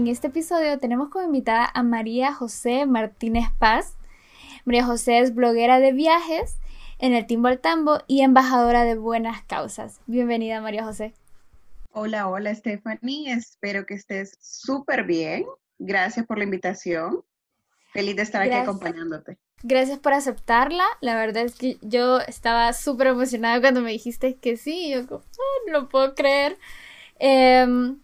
En este episodio tenemos como invitada a María José Martínez Paz. María José es bloguera de viajes en el Timbo al Tambo y embajadora de buenas causas. Bienvenida María José. Hola, hola Stephanie, espero que estés súper bien. Gracias por la invitación. Feliz de estar aquí acompañándote. Gracias por aceptarla. La verdad es que yo estaba súper emocionada cuando me dijiste que sí. Yo como, no lo puedo creer. Em,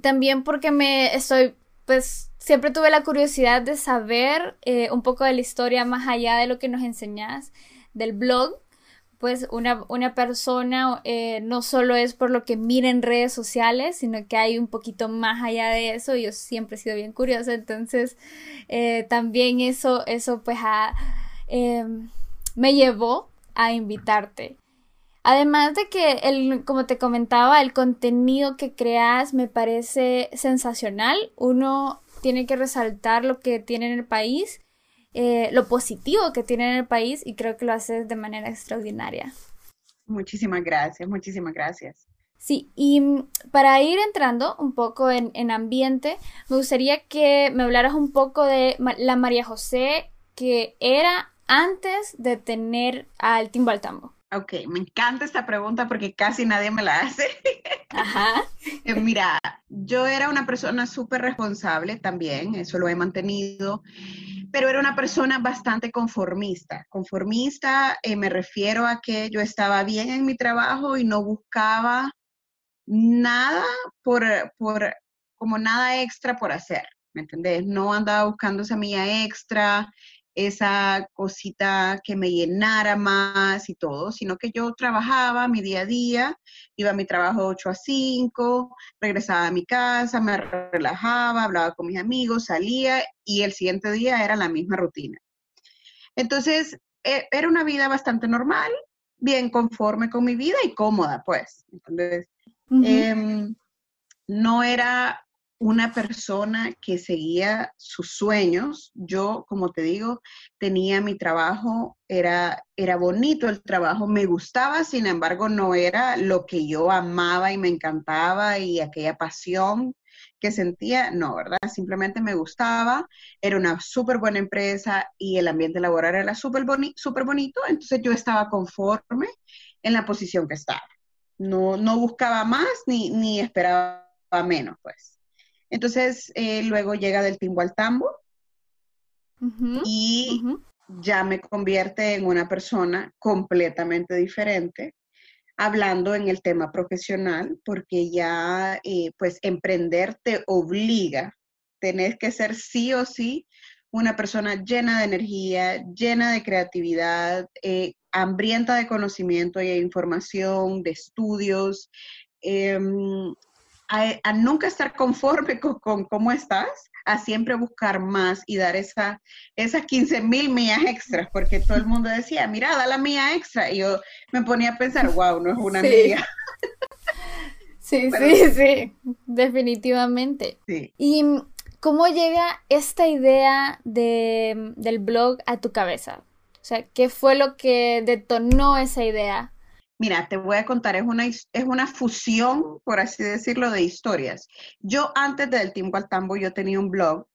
también porque me estoy, pues siempre tuve la curiosidad de saber eh, un poco de la historia más allá de lo que nos enseñas del blog. Pues una, una persona eh, no solo es por lo que mira en redes sociales, sino que hay un poquito más allá de eso. Yo siempre he sido bien curiosa, entonces eh, también eso, eso pues me llevó a invitarte. Además de que, el, como te comentaba, el contenido que creas me parece sensacional. Uno tiene que resaltar lo que tiene en el país, eh, lo positivo que tiene en el país y creo que lo haces de manera extraordinaria. Muchísimas gracias, muchísimas gracias. Sí, y mm, para ir entrando un poco en, en ambiente, me gustaría que me hablaras un poco de la María José que era antes de tener al Timbo al Tambo. Ok, me encanta esta pregunta porque casi nadie me la hace. Ajá. Eh, mira, yo era una persona súper responsable también, eso lo he mantenido, pero era una persona bastante conformista. Conformista eh, me refiero a que yo estaba bien en mi trabajo y no buscaba nada por, por como nada extra por hacer, ¿me entendés? No andaba buscando mía extra, esa cosita que me llenara más y todo, sino que yo trabajaba mi día a día, iba a mi trabajo de 8 a 5, regresaba a mi casa, me relajaba, hablaba con mis amigos, salía y el siguiente día era la misma rutina. Entonces, e, era una vida bastante normal, bien conforme con mi vida y cómoda, pues. Entonces, em, no era una persona que seguía sus sueños. Yo, como te digo, tenía mi trabajo, era, era bonito el trabajo, me gustaba, sin embargo, no era lo que yo amaba y me encantaba y aquella pasión que sentía, no, ¿verdad? Simplemente me gustaba, era una súper buena empresa y el ambiente laboral era súper super bonito, entonces yo estaba conforme en la posición que estaba. No, no buscaba más ni, ni esperaba menos, pues. Entonces, eh, luego llega del timbo al tambo y ya me convierte en una persona completamente diferente, hablando en el tema profesional, porque ya, eh, pues, emprender te obliga, tenés que ser sí o sí una persona llena de energía, llena de creatividad, eh, hambrienta de conocimiento y de información, de estudios, em, a, nunca estar conforme con, cómo estás, a siempre buscar más y dar esa, esas 15 mil millas extras, porque todo el mundo decía, mira, da la mía extra. Y yo me ponía a pensar, wow, no es una mía. sí, sí, sí, definitivamente. ¿Y cómo llega esta idea de, del blog a tu cabeza? O sea, ¿qué fue lo que detonó esa idea? Mira, te voy a contar, es una, es una fusión, por así decirlo, de historias. Yo antes del tiempo al tambo, yo tenía un blog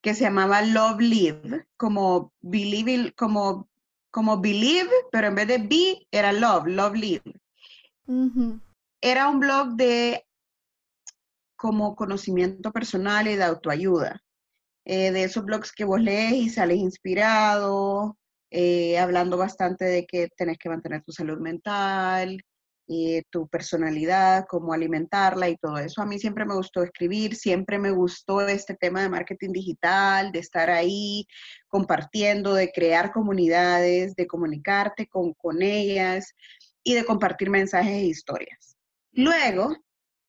que se llamaba Love Live, como believe, como, como believe, pero en vez de be, era love, love live. Era un blog de como conocimiento personal y de autoayuda. Eh, de esos blogs que vos lees y sales inspirado, eh, hablando bastante de que tenés que mantener tu salud mental, y tu personalidad, cómo alimentarla y todo eso. A mí siempre me gustó escribir, siempre me gustó este tema de marketing digital, de estar ahí compartiendo, de crear comunidades, de comunicarte con, con ellas y de compartir mensajes e historias. Luego,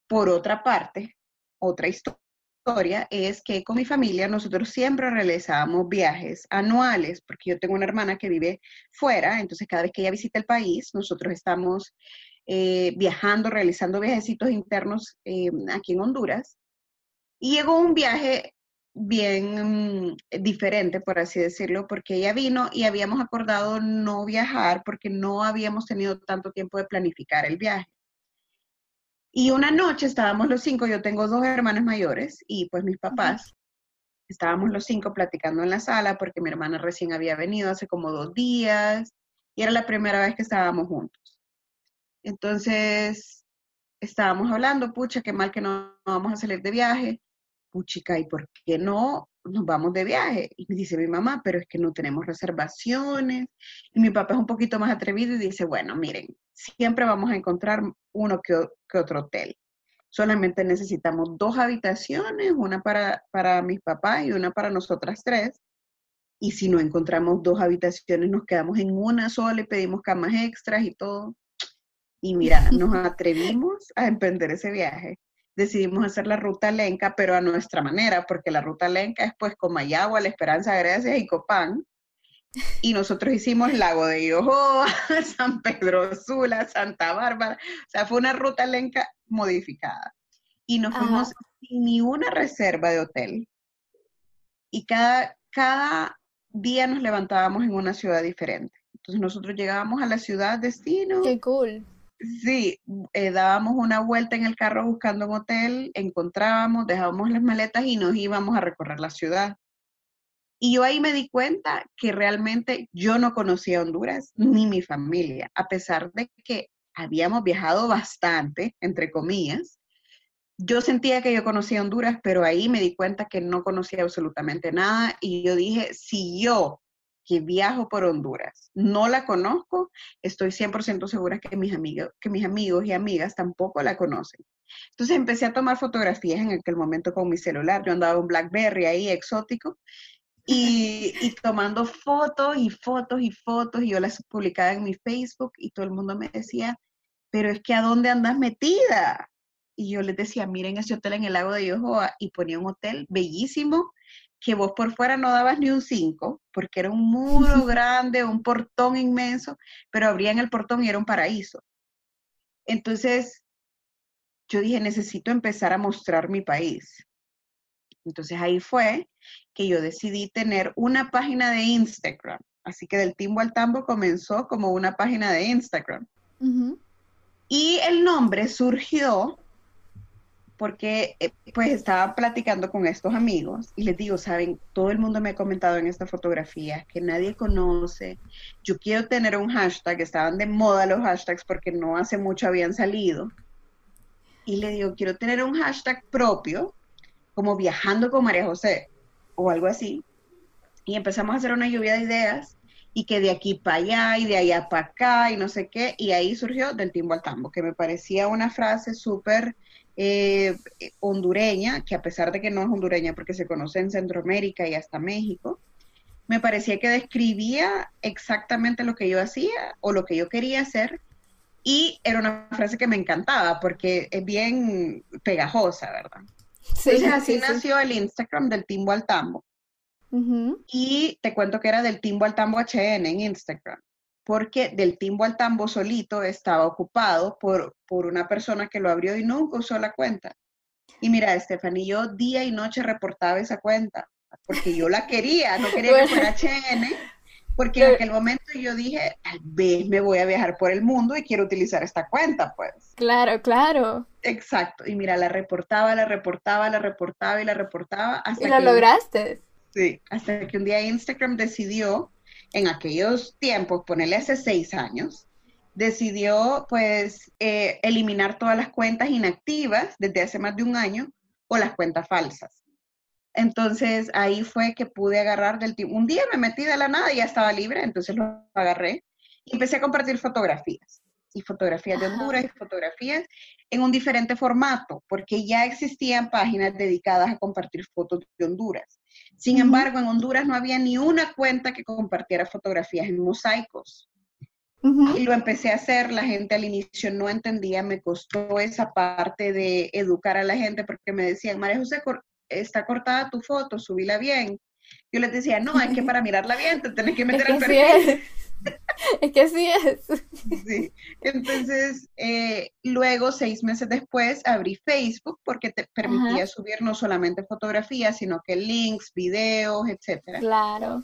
por otra parte, otra historia historia es que con mi familia nosotros siempre realizábamos viajes anuales, porque yo tengo una hermana que vive fuera, entonces cada vez que ella visita el país, nosotros estamos eh, viajando, realizando viajecitos internos eh, aquí en Honduras. Y llegó un viaje bien mm, diferente, por así decirlo, porque ella vino y habíamos acordado no viajar porque no habíamos tenido tanto tiempo de planificar el viaje. Y una noche estábamos los cinco, yo tengo dos hermanos mayores y pues mis papás, estábamos los cinco platicando en la sala porque mi hermana recién había venido hace como dos días y era la primera vez que estábamos juntos. Entonces, estábamos hablando, pucha, qué mal que no, vamos a salir de viaje. Puchica, ¿y por qué no nos vamos de viaje? Y me dice mi mamá, pero es que no tenemos reservaciones. Y mi papá es un poquito más atrevido y dice, bueno, miren, siempre vamos a encontrar uno que, otro hotel. Solamente necesitamos dos habitaciones, una para, para mis papás y una para nosotras tres. Y si no encontramos dos habitaciones, nos quedamos en una sola y pedimos camas extras y todo. Y mira, nos atrevimos a emprender ese viaje. Decidimos hacer la ruta lenca, pero a nuestra manera, porque la ruta lenca es pues Comayagua, La Esperanza, Gracias y Copán y nosotros hicimos Lago de Yohoa, San Pedro Sula, Santa Bárbara, o sea, fue una ruta lenca modificada. Y nos fuimos sin ni una reserva de hotel. Y cada, cada día nos levantábamos en una ciudad diferente. Entonces nosotros llegábamos a la ciudad destino. Qué cool. Sí, eh, dábamos una vuelta en el carro buscando un hotel, encontrábamos, dejábamos las maletas y nos íbamos a recorrer la ciudad. Y yo ahí me di cuenta que realmente yo no conocía Honduras ni mi familia, a pesar de que habíamos viajado bastante, entre comillas. Yo sentía que yo conocía Honduras, pero ahí me di cuenta que no conocía absolutamente nada y yo dije, si yo que viajo por Honduras no la conozco, estoy 100% segura que mis, amigos, que mis amigos y amigas tampoco la conocen. Entonces empecé a tomar fotografías en aquel momento con mi celular. Yo andaba un Blackberry ahí exótico y, tomando fotos y fotos y fotos, y yo las publicaba en mi Facebook y todo el mundo me decía, pero es que ¿a dónde andas metida? Y yo les decía, miren ese hotel en el lago de Yohoa, y ponía un hotel bellísimo, que vos por fuera no dabas ni un 5, porque era un muro grande, un portón inmenso, pero abrían el portón y era un paraíso. Entonces, yo dije, necesito empezar a mostrar mi país. Entonces ahí fue que yo decidí tener una página de Instagram. Así que del timbo al tambo comenzó como una página de Instagram. Y el nombre surgió porque eh, pues estaba platicando con estos amigos y les digo, saben, todo el mundo me ha comentado en esta fotografía que nadie conoce. Yo quiero tener un hashtag, estaban de moda los hashtags porque no hace mucho habían salido. Y le digo, quiero tener un hashtag propio como viajando con María José o algo así. Y empezamos a hacer una lluvia de ideas y que de aquí para allá y de allá para acá y no sé qué. Y ahí surgió del timbo al tambo, que me parecía una frase súper eh, hondureña, que a pesar de que no es hondureña porque se conoce en Centroamérica y hasta México, me parecía que describía exactamente lo que yo hacía o lo que yo quería hacer. Y era una frase que me encantaba porque es bien pegajosa, ¿verdad? Sí, así nació el Instagram del Timbo al Tambo. Y te cuento que era del Timbo al Tambo HN en Instagram, porque del Timbo al Tambo solito estaba ocupado por, por una persona que lo abrió y nunca usó la cuenta. Y mira, Stephanie, yo día y noche reportaba esa cuenta, porque yo la quería, no quería que fuera HN, porque en aquel momento yo dije, tal vez me voy a viajar por el mundo y quiero utilizar esta cuenta, pues. Claro, claro. Exacto. Y mira, la reportaba, la reportaba, la reportaba y la reportaba hasta ¿Y lo lograste? Sí, hasta que un día Instagram decidió, en aquellos tiempos, ponerle hace seis años, decidió pues eh, eliminar todas las cuentas inactivas desde hace más de un año o las cuentas falsas. Entonces ahí fue que pude agarrar del tiempo. Un día me metí de la nada y ya estaba libre, entonces lo agarré y empecé a compartir fotografías. Y fotografías de Honduras y fotografías en un diferente formato, porque ya existían páginas dedicadas a compartir fotos de Honduras. Sin embargo, en Honduras no había ni una cuenta que compartiera fotografías en mosaicos. Y lo empecé a hacer, la gente al inicio no entendía, me costó esa parte de educar a la gente porque me decían, María José, está cortada tu foto, subíla bien. Yo les decía, no, es que para mirarla bien te tenés que meter al perfil. es que así es. Sí. Entonces, eh, luego, seis meses después, abrí Facebook porque te permitía subir no solamente fotografías, sino que links, videos, etc. Claro.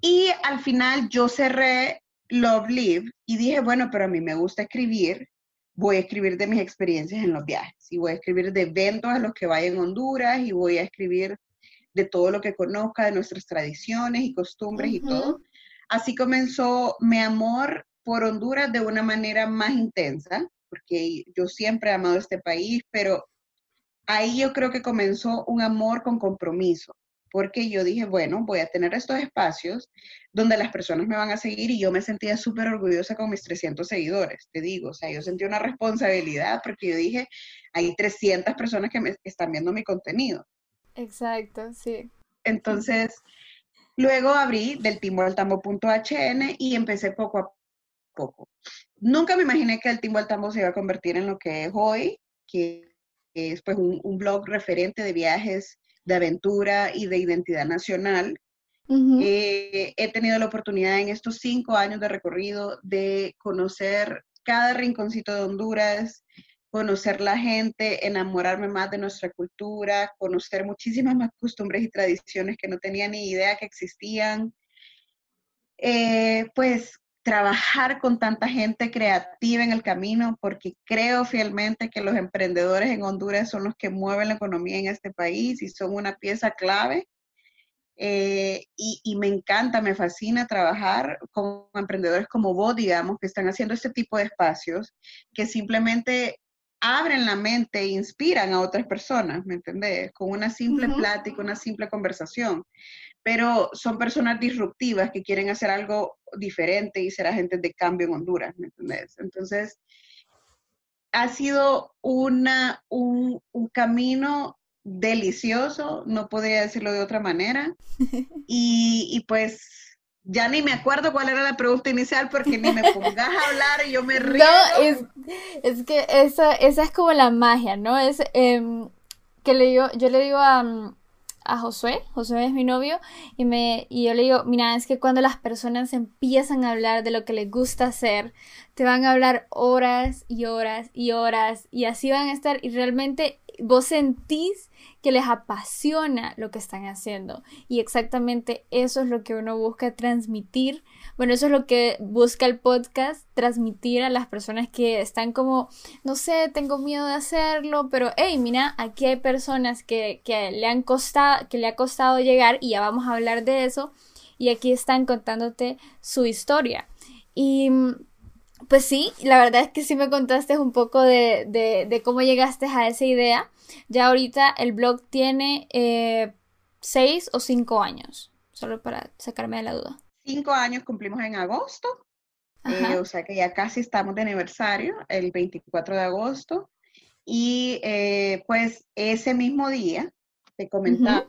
Y al final yo cerré Love Live y dije, bueno, pero a mí me gusta escribir, voy a escribir de mis experiencias en los viajes y voy a escribir de eventos a los que vaya en Honduras y voy a escribir de todo lo que conozca, de nuestras tradiciones y costumbres y todo. Así comenzó mi amor por Honduras de una manera más intensa, porque yo siempre he amado este país, pero ahí yo creo que comenzó un amor con compromiso, porque yo dije, bueno, voy a tener estos espacios donde las personas me van a seguir y yo me sentía súper orgullosa con mis 300 seguidores, te digo, o sea, yo sentí una responsabilidad porque yo dije, hay 300 personas que me están viendo mi contenido. Exacto, sí. Entonces, Luego abrí del timboaltambo.hn y empecé poco a poco. Nunca me imaginé que el Timbo al Tambo se iba a convertir en lo que es hoy, que es pues un, blog referente de viajes, de aventura y de identidad nacional. Eh, he tenido la oportunidad en estos cinco años de recorrido de conocer cada rinconcito de Honduras, conocer la gente, enamorarme más de nuestra cultura, conocer muchísimas más costumbres y tradiciones que no tenía ni idea que existían. Eh, pues trabajar con tanta gente creativa en el camino, porque creo fielmente que los emprendedores en Honduras son los que mueven la economía en este país y son una pieza clave. Eh, y, y, me encanta, me fascina trabajar con emprendedores como vos, digamos, que están haciendo este tipo de espacios, que simplemente abren la mente e inspiran a otras personas, ¿me entendés? Con una simple plática, una simple conversación. Pero son personas disruptivas que quieren hacer algo diferente y ser agentes de cambio en Honduras, ¿me entendés? Entonces, ha sido una, un, un camino delicioso, no podría decirlo de otra manera. Y, y pues ya ni me acuerdo cuál era la pregunta inicial porque ni me pongas a hablar y yo me río. No, es, es que esa, esa es como la magia, ¿no? Es em, que le digo, yo le digo a, a Josué, Josué es mi novio, y, me, y yo le digo, mira, es que cuando las personas empiezan a hablar de lo que les gusta hacer, te van a hablar horas y horas y horas, y así van a estar, y realmente vos sentís que les apasiona lo que están haciendo. Y exactamente eso es lo que uno busca transmitir. Bueno, eso es lo que busca el podcast, transmitir a las personas que están como, no sé, tengo miedo de hacerlo, pero hey, mira, aquí hay personas que, le han costado, que le ha costado llegar y ya vamos a hablar de eso. Y aquí están contándote su historia. Y pues sí, la verdad es que sí me contaste un poco de, de cómo llegaste a esa idea. Ya ahorita el blog tiene eh, seis o cinco años, solo para sacarme de la duda. Cinco años cumplimos en agosto, eh, o sea que ya casi estamos de aniversario, el 24 de agosto. Y eh, pues ese mismo día te comentaba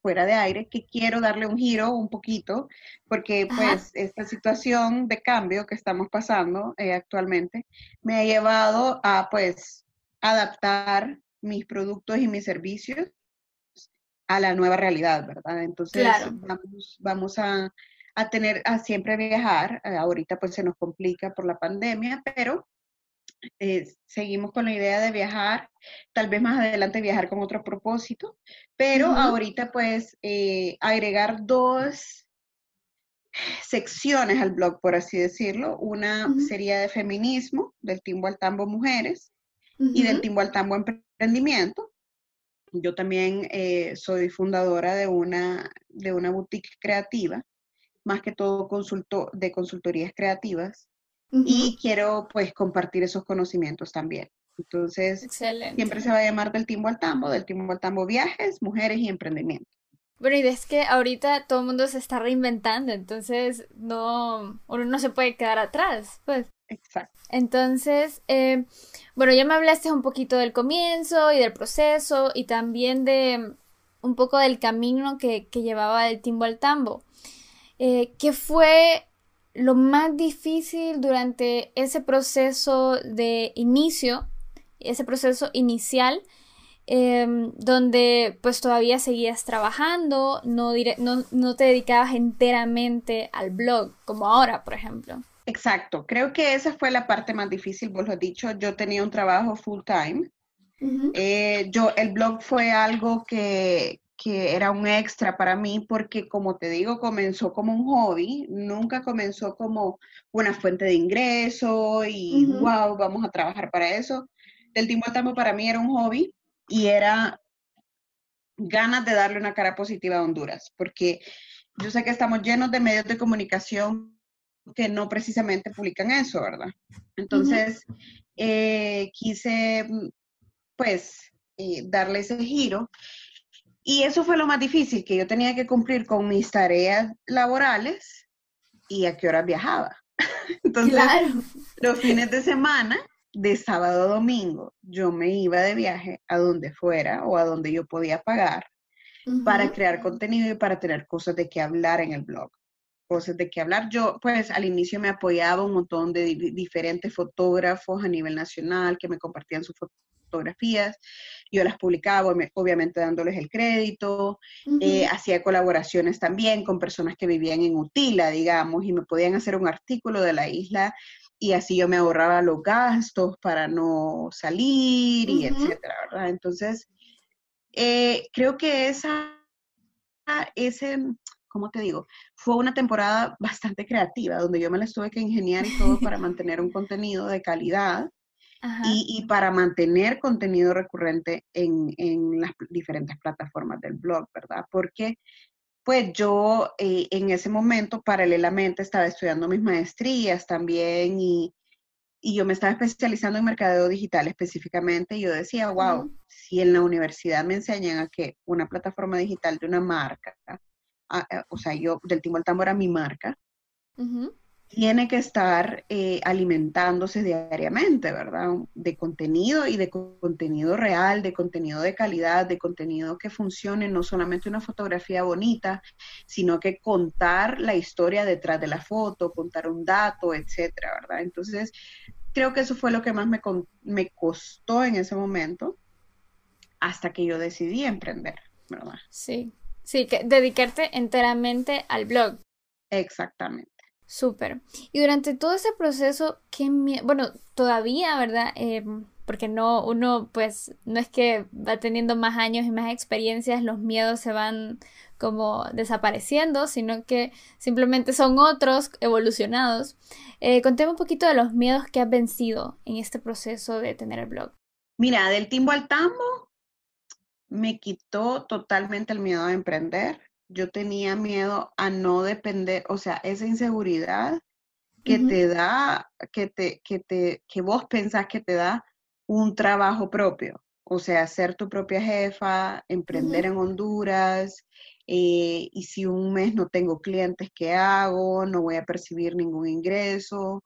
fuera de aire que quiero darle un giro un poquito, porque pues esta situación de cambio que estamos pasando actualmente me ha llevado a pues adaptar mis productos y mis servicios a la nueva realidad, ¿verdad? Entonces vamos, a, tener a siempre viajar. Eh, ahorita pues se nos complica por la pandemia, pero eh, seguimos con la idea de viajar, tal vez más adelante viajar con otro propósito, pero ahorita pues eh, agregar dos secciones al blog, por así decirlo. Una sería de feminismo, del Timbo al Tambo Mujeres, y del Timbo al Tambo Emprendimiento. Yo también eh, soy fundadora de una, de una boutique creativa, más que todo consulto, de consultorías creativas, y quiero pues compartir esos conocimientos también. Entonces, siempre se va a llamar del Timbo al Tambo, del Timbo al Tambo Viajes, Mujeres y Emprendimiento. Bueno, y es que ahorita todo el mundo se está reinventando, entonces no, uno no se puede quedar atrás, pues. Exacto. Entonces, eh, bueno, ya me hablaste un poquito del comienzo y del proceso y también de un poco del camino que, llevaba del timbo al tambo. Eh, ¿Qué fue lo más difícil durante ese proceso de inicio, ese proceso inicial em, donde pues todavía seguías trabajando, no, no, no te dedicabas enteramente al blog, como ahora, por ejemplo. Exacto, creo que esa fue la parte más difícil, vos lo has dicho, yo tenía un trabajo full time. Eh, yo, el blog fue algo que, que era un extra para mí porque, como te digo, comenzó como un hobby, nunca comenzó como una fuente de ingreso y, wow, vamos a trabajar para eso. Del tiempo al tiempo para mí era un hobby y era ganas de darle una cara positiva a Honduras, porque yo sé que estamos llenos de medios de comunicación que no precisamente publican eso, ¿verdad? Entonces, eh, quise, pues, eh, darle ese giro y eso fue lo más difícil, que yo tenía que cumplir con mis tareas laborales y a qué hora viajaba. Entonces, los fines de semana, de sábado a domingo, yo me iba de viaje a donde fuera o a donde yo podía pagar para crear contenido y para tener cosas de qué hablar en el blog. Cosas de qué hablar. Yo, pues, al inicio me apoyaba un montón de diferentes fotógrafos a nivel nacional que me compartían sus fotografías yo las publicaba, obviamente dándoles el crédito, eh, hacía colaboraciones también con personas que vivían en Utila, digamos, y me podían hacer un artículo de la isla y así yo me ahorraba los gastos para no salir y etcétera, ¿verdad? Entonces, eh, creo que esa, ese, ¿cómo te digo? Fue una temporada bastante creativa, donde yo me la tuve que ingeniar y todo para mantener un contenido de calidad y, para mantener contenido recurrente en, las diferentes plataformas del blog, ¿verdad? Porque pues yo eh, en ese momento paralelamente estaba estudiando mis maestrías también y, yo me estaba especializando en mercadeo digital específicamente y yo decía, wow, si en la universidad me enseñan a que una plataforma digital de una marca, o sea, yo del Timo al Tambo era mi marca, tiene que estar eh, alimentándose diariamente, ¿verdad? De contenido y de contenido real, de contenido de calidad, de contenido que funcione, no solamente una fotografía bonita, sino que contar la historia detrás de la foto, contar un dato, etcétera, ¿verdad? Entonces, creo que eso fue lo que más me, me costó en ese momento hasta que yo decidí emprender, ¿verdad? Sí, sí, que dedicarte enteramente al blog. Exactamente. Súper. Y durante todo ese proceso, qué bueno, todavía, ¿verdad? Em, porque no, uno, pues, no es que va teniendo más años y más experiencias, los miedos se van como desapareciendo, sino que simplemente son otros evolucionados. Eh, conteme un poquito de los miedos que has vencido en este proceso de tener el blog. Mira, del timbo al tambo me quitó totalmente el miedo a emprender yo tenía miedo a no depender, o sea, esa inseguridad que te da, que te, que te, que vos pensás que te da un trabajo propio, o sea, ser tu propia jefa, emprender en Honduras, eh, y si un mes no tengo clientes, ¿qué hago? No voy a percibir ningún ingreso.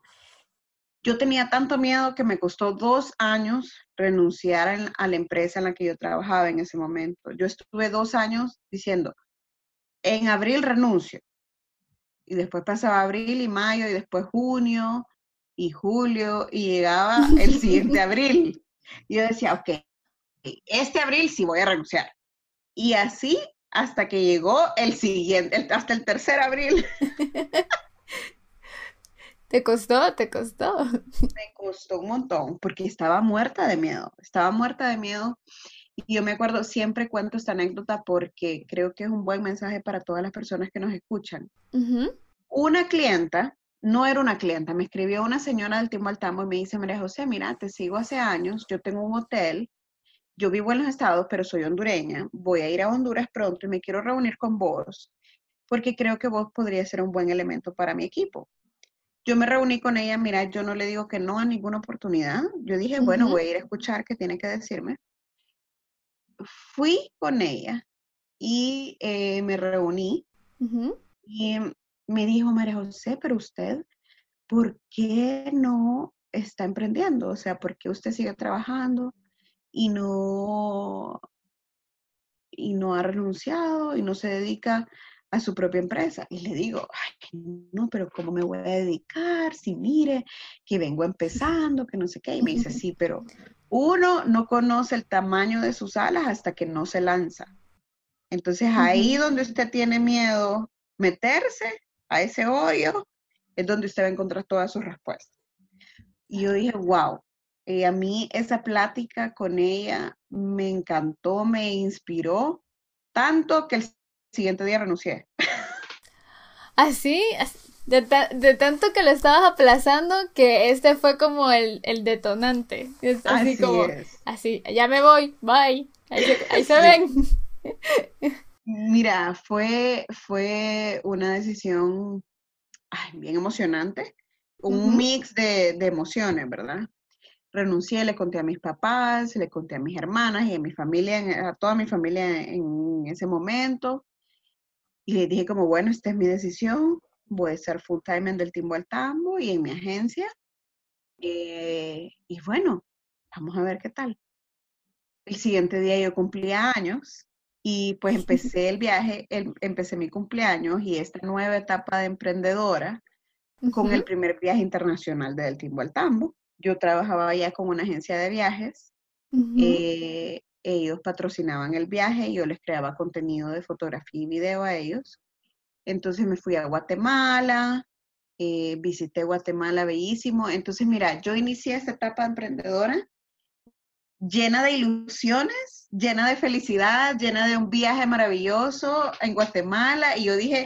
Yo tenía tanto miedo que me costó dos años renunciar a la empresa en la que yo trabajaba en ese momento. Yo estuve dos años diciendo, en abril renuncio. Y después pasaba abril y mayo y después junio y julio y llegaba el siguiente abril. Y yo decía, ok, este abril sí voy a renunciar. Y así hasta que llegó el siguiente, hasta el tercer abril. ¿Te costó? ¿Te costó? Me costó un montón porque estaba muerta de miedo, estaba muerta de miedo y yo me acuerdo, siempre cuento esta anécdota porque creo que es un buen mensaje para todas las personas que nos escuchan. Una clienta, no era una clienta, me escribió una señora del Timo y me dice, María José, mira, te sigo hace años, yo tengo un hotel, yo vivo en los estados, pero soy hondureña, voy a ir a Honduras pronto y me quiero reunir con vos porque creo que vos podrías ser un buen elemento para mi equipo. Yo me reuní con ella, mira, yo no le digo que no a ninguna oportunidad. Yo dije, bueno, voy a ir a escuchar qué tiene que decirme fui con ella y eh, me reuní y me dijo, María José, pero usted, ¿por qué no está emprendiendo? O sea, ¿por qué usted sigue trabajando y no, y no ha renunciado y no se dedica a su propia empresa? Y le digo, Ay, no, pero ¿cómo me voy a dedicar? Si mire, que vengo empezando, que no sé qué. Y me dice, sí, pero uno no conoce el tamaño de sus alas hasta que no se lanza. Entonces ahí donde usted tiene miedo meterse a ese hoyo, es donde usted va a encontrar todas sus respuestas. Y yo dije, wow, eh, a mí esa plática con ella me encantó, me inspiró, tanto que el siguiente día renuncié. Así, ¿Ah, de, de, tanto que lo estabas aplazando que este fue como el, detonante. así, como, así, ya me voy, bye. Ahí se, ven. Mira, fue, fue una decisión bien emocionante, un mix de, de, emociones, ¿verdad? renuncié, le conté a mis papás, le conté a mis hermanas y a mi familia, a toda mi familia en ese momento. Y le dije como, bueno, esta es mi decisión, voy a ser full time en Del Timbo al Tambo y en mi agencia. Eh, y bueno, vamos a ver qué tal. El siguiente día yo cumplía años y pues empecé el viaje, empecé mi cumpleaños y esta nueva etapa de emprendedora con el primer viaje internacional de Del Timbo al Tambo yo trabajaba ya con una agencia de viajes. Eh, ellos patrocinaban el viaje, yo les creaba contenido de fotografía y video a ellos. Entonces me fui a Guatemala, eh, visité Guatemala bellísimo. Entonces, mira, yo inicié esta etapa emprendedora llena de ilusiones, llena de felicidad, llena de un viaje maravilloso en Guatemala. Y yo dije,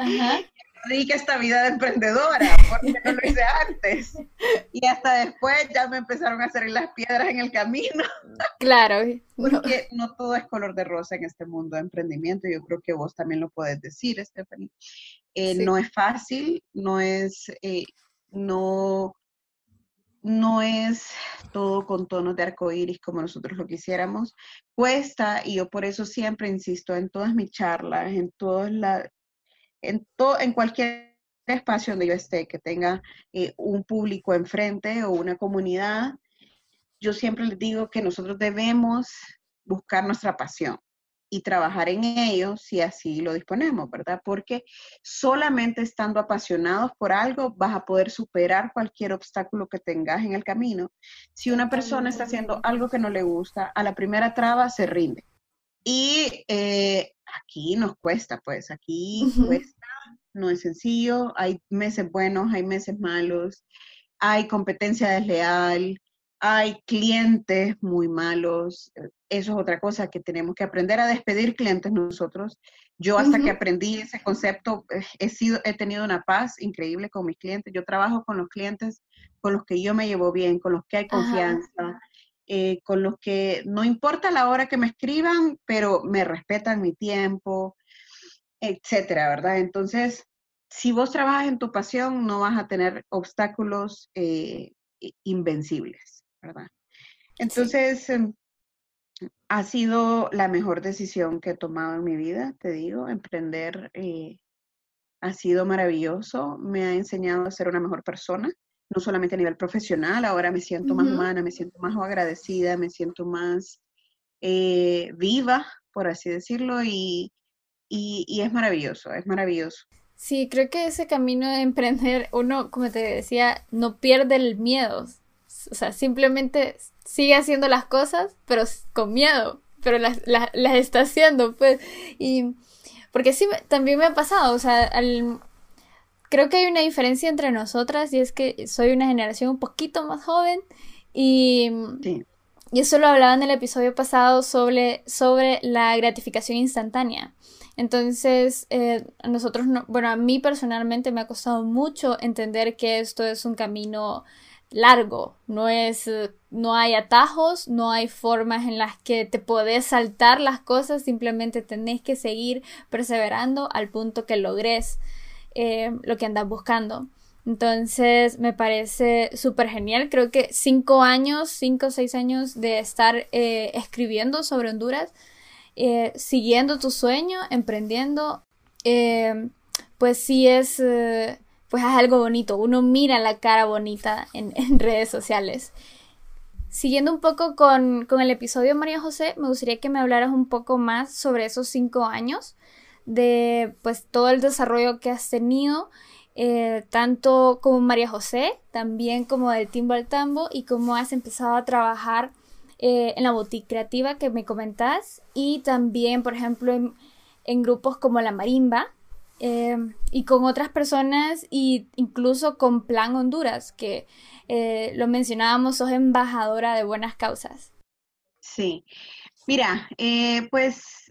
rica esta vida de emprendedora, porque no lo hice antes. Y hasta después ya me empezaron a hacer las piedras en el camino. Claro. Porque no todo es color de rosa en este mundo de emprendimiento. Yo creo que vos también lo puedes decir, Stephanie. Eh, no es fácil, no es, eh, no, no es todo con tonos de arco iris como nosotros lo quisiéramos. Cuesta, y yo por eso siempre insisto en todas mis charlas, en todas las en, en cualquier espacio donde yo esté, que tenga eh, un público enfrente o una comunidad, yo siempre les digo que nosotros debemos buscar nuestra pasión y trabajar en ello si así lo disponemos, ¿verdad? Porque solamente estando apasionados por algo vas a poder superar cualquier obstáculo que tengas en el camino. Si una persona está haciendo algo que no le gusta, a la primera traba se rinde. Y eh, aquí nos cuesta, pues aquí cuesta, no es sencillo, hay meses buenos, hay meses malos, hay competencia desleal, hay clientes muy malos, eh, eso es otra cosa que tenemos que aprender a despedir clientes nosotros. Yo hasta que aprendí ese concepto eh, he, sido, he tenido una paz increíble con mis clientes. Yo trabajo con los clientes con los que yo me llevo bien, con los que hay confianza, eh, con los que no importa la hora que me escriban, pero me respetan mi tiempo, etcétera, ¿verdad? Entonces, si vos trabajas en tu pasión, no vas a tener obstáculos eh, invencibles, ¿verdad? Entonces, em, ha sido la mejor decisión que he tomado en mi vida, te digo, emprender eh, ha sido maravilloso, me ha enseñado a ser una mejor persona, no solamente a nivel profesional, ahora me siento más humana, me siento más agradecida, me siento más eh, viva, por así decirlo, y, y, es maravilloso, es maravilloso. Sí, creo que ese camino de emprender, uno, como te decía, no pierde el miedo. O sea, simplemente sigue haciendo las cosas, pero con miedo, pero las, las, las está haciendo, pues. Y porque sí, también me ha pasado, o sea, al, creo que hay una diferencia entre nosotras y es que soy una generación un poquito más joven y, y eso lo hablaba en el episodio pasado sobre, sobre la gratificación instantánea. Entonces, eh, nosotros, no, bueno, a mí personalmente me ha costado mucho entender que esto es un camino largo, no es, no hay atajos, no hay formas en las que te podés saltar las cosas, simplemente tenés que seguir perseverando al punto que logres eh, lo que andas buscando. Entonces me parece súper genial. Creo que cinco años, cinco o seis años de estar eh, escribiendo sobre Honduras, eh, siguiendo tu sueño, emprendiendo, pues sí es, pues es algo bonito. Uno mira la cara bonita en, redes sociales. Siguiendo un poco con, con el episodio María José, me gustaría que me hablaras un poco más sobre esos cinco años de pues todo el desarrollo que has tenido, eh, tanto como María José, también como del Timbo al Tambo y cómo has empezado a trabajar eh, en la boutique creativa que me comentás y también, por ejemplo, en, grupos como la Marimba eh, y con otras personas e incluso con Plan Honduras, que lo mencionábamos, sos embajadora de buenas causas. Sí, mira, pues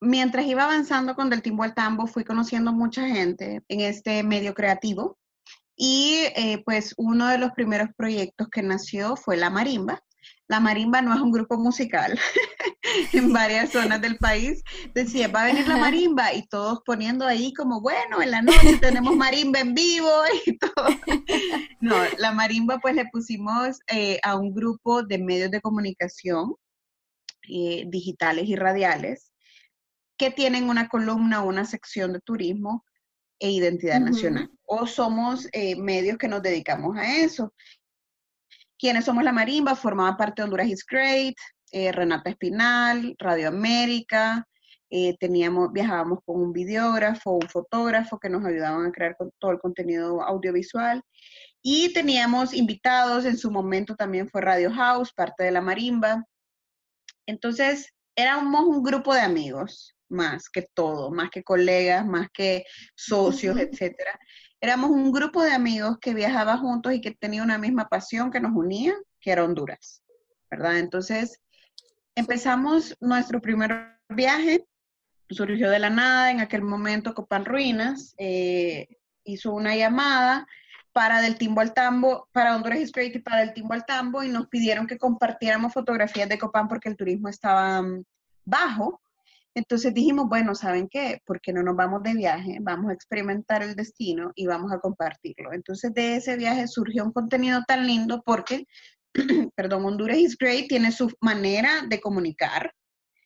mientras iba avanzando con Del Timbo al Tambo, fui conociendo mucha gente en este medio creativo y pues uno de los primeros proyectos que nació fue La Marimba, la marimba no es un grupo musical. en varias zonas del país decía, va a venir la marimba y todos poniendo ahí como, bueno, en la noche tenemos marimba en vivo y todo. No, la marimba pues le pusimos eh, a un grupo de medios de comunicación eh, digitales y radiales que tienen una columna o una sección de turismo e identidad nacional. O somos eh, medios que nos dedicamos a eso. ¿Quiénes somos la marimba? Formaba parte de Honduras is Great, eh, Renata Espinal, Radio América, eh, teníamos, viajábamos con un videógrafo, un fotógrafo que nos ayudaban a crear todo el contenido audiovisual. Y teníamos invitados, en su momento también fue Radio House, parte de la marimba. Entonces, éramos un grupo de amigos, más que todo, más que colegas, más que socios, etcétera éramos un grupo de amigos que viajaba juntos y que tenía una misma pasión que nos unía, que era Honduras, ¿verdad? Entonces, empezamos nuestro primer viaje, surgió de la nada, en aquel momento Copan Ruinas eh, hizo una llamada para Del Timbo al Tambo, para Honduras Straight y para Del Timbo al Tambo, y nos pidieron que compartiéramos fotografías de Copán porque el turismo estaba mm, bajo, entonces dijimos, bueno, ¿saben qué? Porque no nos vamos de viaje, vamos a experimentar el destino y vamos a compartirlo. Entonces de ese viaje surgió un contenido tan lindo porque, perdón, Honduras is Great tiene su manera de comunicar.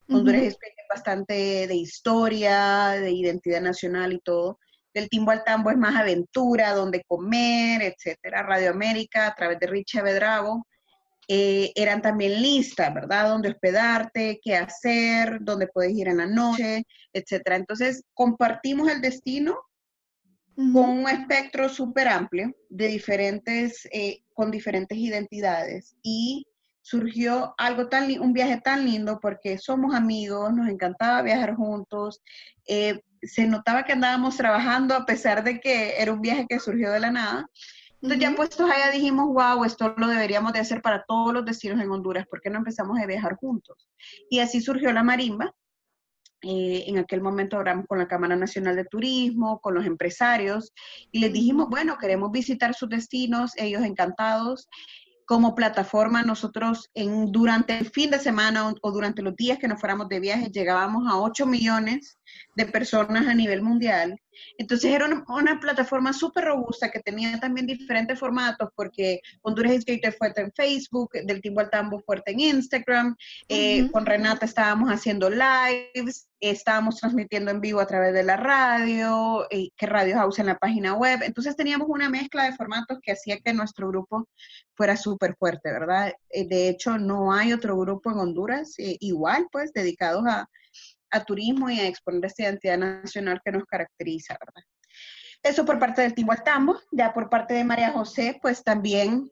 Honduras is Great es bastante de historia, de identidad nacional y todo. Del timbo al tambo es más aventura, donde comer, etcétera. Radio América a través de Richie Bedrago eh, eran también listas, ¿verdad? Donde hospedarte, qué hacer, dónde puedes ir en la noche, etcétera. Entonces, compartimos el destino con un espectro súper amplio de diferentes, eh, con diferentes identidades y surgió algo tan, un viaje tan lindo porque somos amigos, nos encantaba viajar juntos, eh, se notaba que andábamos trabajando a pesar de que era un viaje que surgió de la nada entonces ya puestos allá dijimos, wow, esto lo deberíamos de hacer para todos los destinos en Honduras, ¿por qué no empezamos a viajar juntos? Y así surgió la marimba. Eh, en aquel momento hablamos con la Cámara Nacional de Turismo, con los empresarios, y les dijimos, bueno, queremos visitar sus destinos, ellos encantados como plataforma nosotros en, durante el fin de semana o, durante los días que nos fuéramos de viaje llegábamos a 8 millones de personas a nivel mundial. Entonces era una, plataforma súper robusta que tenía también diferentes formatos porque Honduras Skater fuerte en Facebook, del Timbo al Tambo fuerte en Instagram, eh, con Renata estábamos haciendo lives, estábamos transmitiendo en vivo a través de la radio, eh, que Radio House en la página web. Entonces teníamos una mezcla de formatos que hacía que nuestro grupo fuera súper fuerte, ¿verdad? Eh, de hecho, no hay otro grupo en Honduras eh, igual, pues, dedicados a, a, turismo y a exponer esta identidad nacional que nos caracteriza, ¿verdad? Eso por parte del Timbo al Tambo. Ya por parte de María José, pues también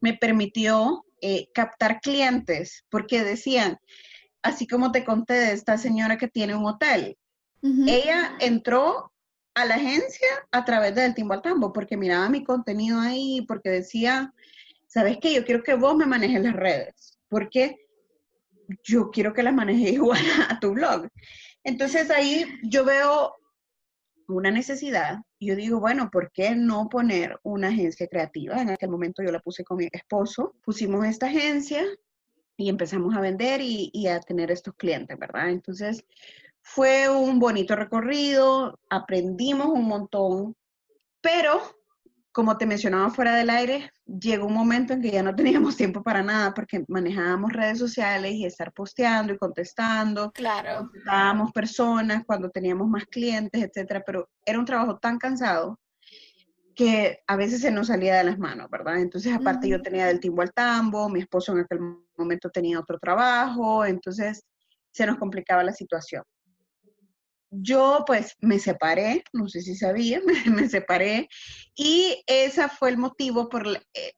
me permitió captar clientes, porque decían, así como te conté de esta señora que tiene un hotel. Ella entró a la agencia a través del Timbo al Tambo porque miraba mi contenido ahí, porque decía, ¿sabes qué? Yo quiero que vos me manejes las redes, porque yo quiero que las manejes igual a tu blog. Entonces ahí yo veo una necesidad. Yo digo, bueno, ¿por qué no poner una agencia creativa? En aquel momento yo la puse con mi esposo. Pusimos esta agencia, y empezamos a vender y, a tener estos clientes, ¿verdad? Entonces, fue un bonito recorrido, aprendimos un montón, pero como te mencionaba fuera del aire, llegó un momento en que ya no teníamos tiempo para nada porque manejábamos redes sociales y estar posteando y contestando. Claro. Estábamos personas cuando teníamos más clientes, etcétera, pero era un trabajo tan cansado que a veces se nos salía de las manos, ¿verdad? Entonces, aparte yo tenía del timbo al tambo, mi esposo en aquel momento tenía otro trabajo, entonces se nos complicaba la situación. Yo pues me separé, no sé si sabía, me, separé y ese fue el motivo por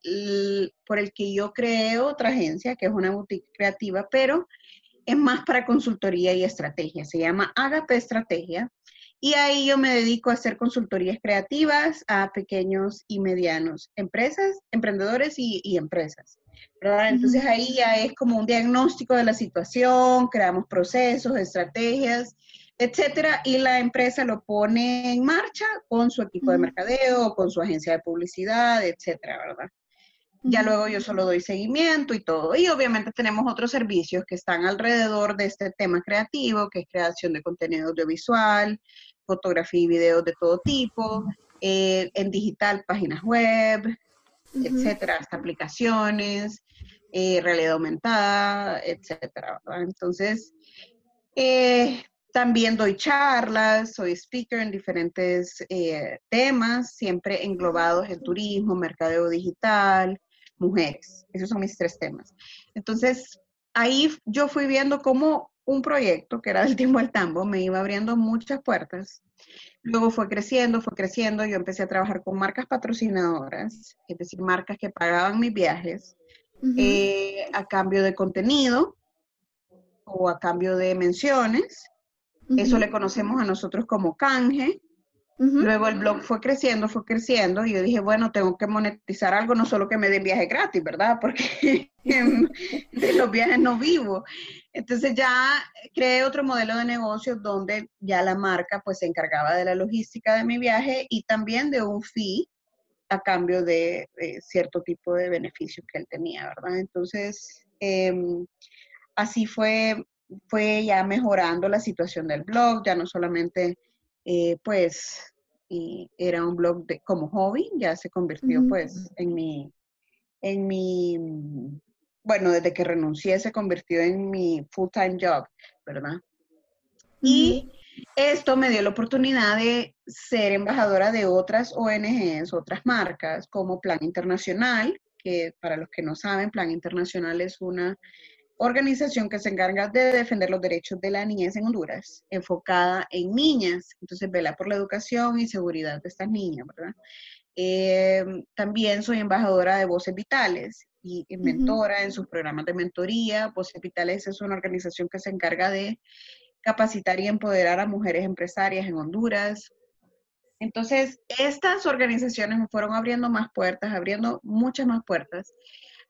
el, por el que yo creé otra agencia, que es una boutique creativa, pero es más para consultoría y estrategia. Se llama Agape Estrategia y ahí yo me dedico a hacer consultorías creativas a pequeños y medianos empresas, emprendedores y, empresas. Entonces ahí ya es como un diagnóstico de la situación, creamos procesos, estrategias etcétera, y la empresa lo pone en marcha con su equipo de mercadeo, con su agencia de publicidad, etcétera, ¿verdad? Ya luego yo solo doy seguimiento y todo. Y obviamente tenemos otros servicios que están alrededor de este tema creativo, que es creación de contenido audiovisual, fotografía y videos de todo tipo, eh, en digital, páginas web, etcétera, hasta aplicaciones, eh, realidad aumentada, etcétera. ¿verdad? Entonces, eh, también doy charlas, soy speaker en diferentes eh, temas, siempre englobados en turismo, mercadeo digital, mujeres. Esos son mis tres temas. Entonces, ahí yo fui viendo cómo un proyecto, que era del tiempo del tambo, me iba abriendo muchas puertas. Luego fue creciendo, fue creciendo. Yo empecé a trabajar con marcas patrocinadoras, es decir, marcas que pagaban mis viajes eh, a cambio de contenido o a cambio de menciones. Eso le conocemos a nosotros como canje. Luego el blog fue creciendo, fue creciendo, y yo dije, bueno, tengo que monetizar algo, no solo que me den viaje gratis, ¿verdad? Porque de los viajes no vivo. Entonces ya creé otro modelo de negocio donde ya la marca pues se encargaba de la logística de mi viaje y también de un fee a cambio de, cierto tipo de beneficios que él tenía, ¿verdad? Entonces, em, así fue fue ya mejorando la situación del blog, ya no solamente eh, pues era un blog de, como hobby, ya se convirtió pues en mi, en mi, bueno, desde que renuncié se convirtió en mi full-time job, ¿verdad? Y esto me dio la oportunidad de ser embajadora de otras ONGs, otras marcas, como Plan Internacional, que para los que no saben, Plan Internacional es una organización que se encarga de defender los derechos de la niñez en Honduras, enfocada en niñas. Entonces, vela por la educación y seguridad de estas niñas, ¿verdad? Eh, también soy embajadora de Voces Vitales y, mentora en sus programas de mentoría. Voces Vitales es una organización que se encarga de capacitar y empoderar a mujeres empresarias en Honduras. Entonces, estas organizaciones me fueron abriendo más puertas, abriendo muchas más puertas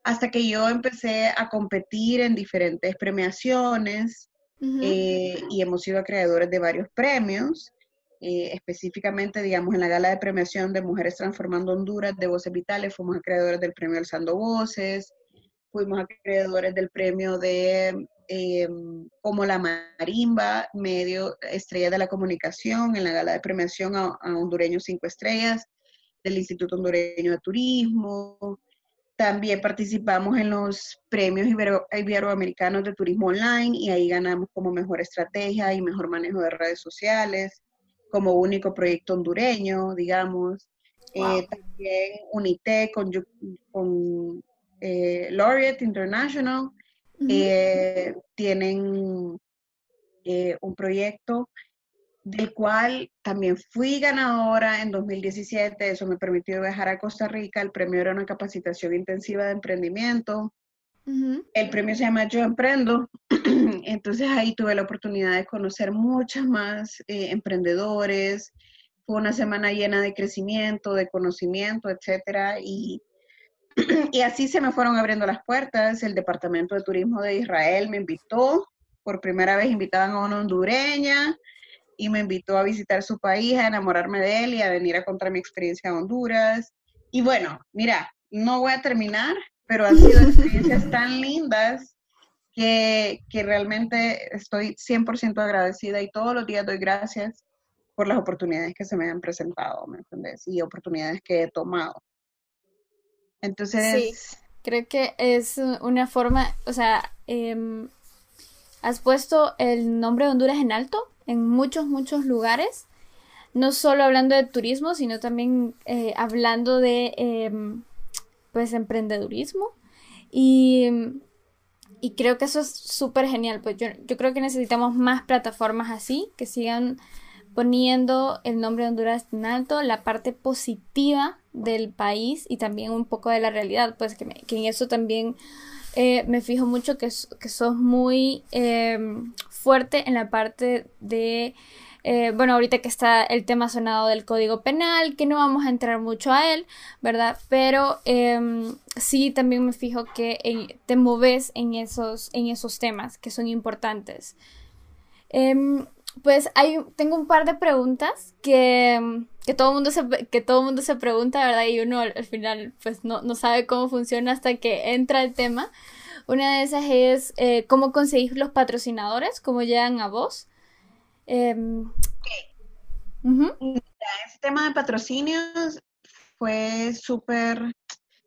hasta que yo empecé a competir en diferentes premiaciones eh, y hemos sido acreedores de varios premios, eh, específicamente, digamos, en la gala de premiación de Mujeres Transformando Honduras de Voces Vitales, fuimos acreedores del premio Alzando Voces, fuimos acreedores del premio de em, como la marimba, medio estrella de la comunicación, en la gala de premiación a, a hondureños cinco estrellas del Instituto Hondureño de Turismo, también participamos en los premios iberoamericanos de turismo online y ahí ganamos como mejor estrategia y mejor manejo de redes sociales, como único proyecto hondureño, digamos. Eh, también UNITE con, con eh, Laureate International. Eh, tienen un proyecto del cual también fui ganadora en 2017. Eso me permitió viajar a Costa Rica. El premio era una capacitación intensiva de emprendimiento. El premio se llama Yo Emprendo. Entonces ahí tuve la oportunidad de conocer muchas más eh, emprendedores. Fue una semana llena de crecimiento, de conocimiento, etcétera. Y, y así se me fueron abriendo las puertas. El Departamento de Turismo de Israel me invitó. Por primera vez invitaban a una hondureña y me invitó a visitar su país, a enamorarme de él y a venir a contar mi experiencia en Honduras. Y bueno, mira, no voy a terminar, pero han sido experiencias tan lindas que, que realmente estoy 100% agradecida y todos los días doy gracias por las oportunidades que se me han presentado, ¿me entiendes? Y oportunidades que he tomado. Entonces... Sí, creo que es una forma, o sea, em, has puesto el nombre de Honduras en alto en muchos, muchos lugares. No solo hablando de turismo, sino también eh, hablando de em, pues emprendedurismo. Y y creo que eso es súper genial. Pues yo, yo creo que necesitamos más plataformas así, que sigan poniendo el nombre de Honduras en alto, la parte positiva del país y también un poco de la realidad, pues que, que en eso también eh, me fijo mucho que, que sos muy em, fuerte en la parte de, eh, bueno, ahorita que está el tema sonado del Código Penal, que no vamos a entrar mucho a él, ¿verdad? Pero em, sí también me fijo que te moves en esos, en esos temas que son importantes. Pues hay, tengo un par de preguntas que, que, todo, mundo se, que todo mundo se pregunta, ¿verdad? Y uno al, final pues no, no, sabe cómo funciona hasta que entra el tema. Una de esas es eh, cómo conseguís los patrocinadores, cómo llegan a vos. Eh, Este tema de patrocinios fue súper,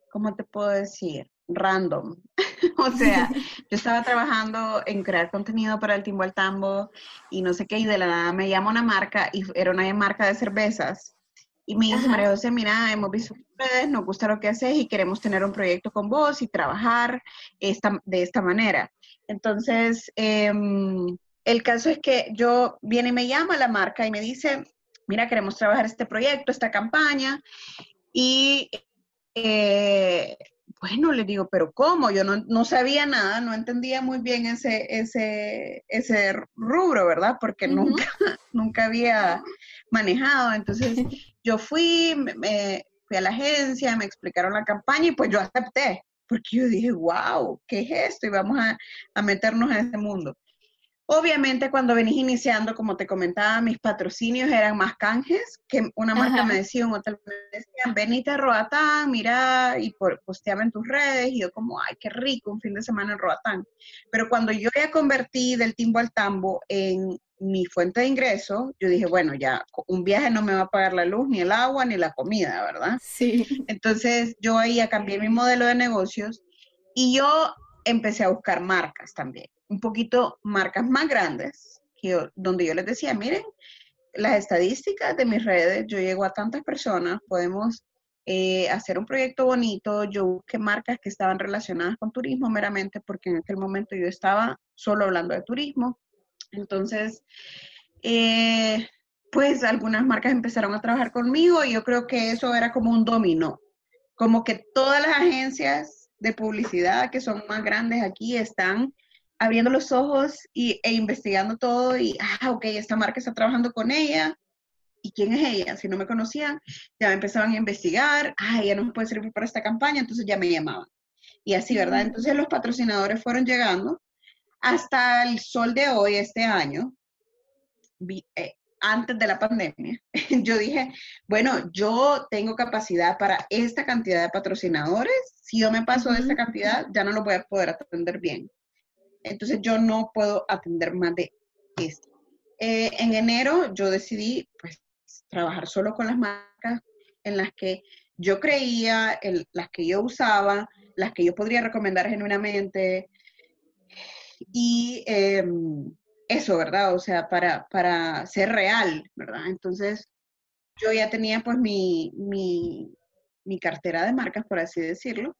¿cómo te puedo decir? random. o sea, yo estaba trabajando en crear contenido para el Timbo al Tambo y no sé qué, y de la nada me llama una marca, y era una marca de cervezas. Y me dice, María José, mira, hemos visto ustedes, nos gusta lo que haces y queremos tener un proyecto con vos y trabajar esta, de esta manera. Entonces, em, el caso es que yo viene y me llama la marca y me dice, mira, queremos trabajar este proyecto, esta campaña. Y eh, bueno, le digo, pero ¿cómo? Yo no, sabía nada, no entendía muy bien ese, ese, ese rubro, ¿verdad? Porque nunca, nunca había manejado. Entonces yo fui, me, fui a la agencia, me explicaron la campaña y pues yo acepté, porque yo dije, wow, ¿qué es esto? Y vamos a, a meternos en ese mundo. Obviamente cuando venís iniciando, como te comentaba, mis patrocinios eran más canjes, que una marca me decía, un hotel me decían, venite a Roatán, mira, y por, posteaba en tus redes, y yo como, ay, qué rico, un fin de semana en Roatán. Pero cuando yo ya convertí del timbo al tambo en mi fuente de ingreso, yo dije, bueno, ya, un viaje no me va a pagar la luz, ni el agua, ni la comida, ¿verdad? Sí. Entonces yo ahí ya cambié mi modelo de negocios y yo empecé a buscar marcas también un poquito marcas más grandes, donde yo les decía, miren, las estadísticas de mis redes, yo llego a tantas personas, podemos eh, hacer un proyecto bonito, yo busqué marcas que estaban relacionadas con turismo meramente, porque en aquel momento yo estaba solo hablando de turismo. Entonces, eh, pues algunas marcas empezaron a trabajar conmigo y yo creo que eso era como un dominó, como que todas las agencias de publicidad que son más grandes aquí están abriendo los ojos y, e investigando todo y, ah, ok, esta marca está trabajando con ella. ¿Y quién es ella? Si no me conocían, ya me empezaban a investigar, ah, ella no me puede servir para esta campaña, entonces ya me llamaban. Y así, ¿verdad? Entonces los patrocinadores fueron llegando hasta el sol de hoy, este año, eh, antes de la pandemia. yo dije, bueno, yo tengo capacidad para esta cantidad de patrocinadores. Si yo me paso de esta cantidad, ya no lo voy a poder atender bien. Entonces yo no puedo atender más de esto. Eh, en enero yo decidí pues, trabajar solo con las marcas en las que yo creía, las que yo usaba, las que yo podría recomendar genuinamente. Y em, eso, ¿verdad? O sea, para, para ser real, ¿verdad? Entonces, yo ya tenía pues mi, mi, mi cartera de marcas, por así decirlo.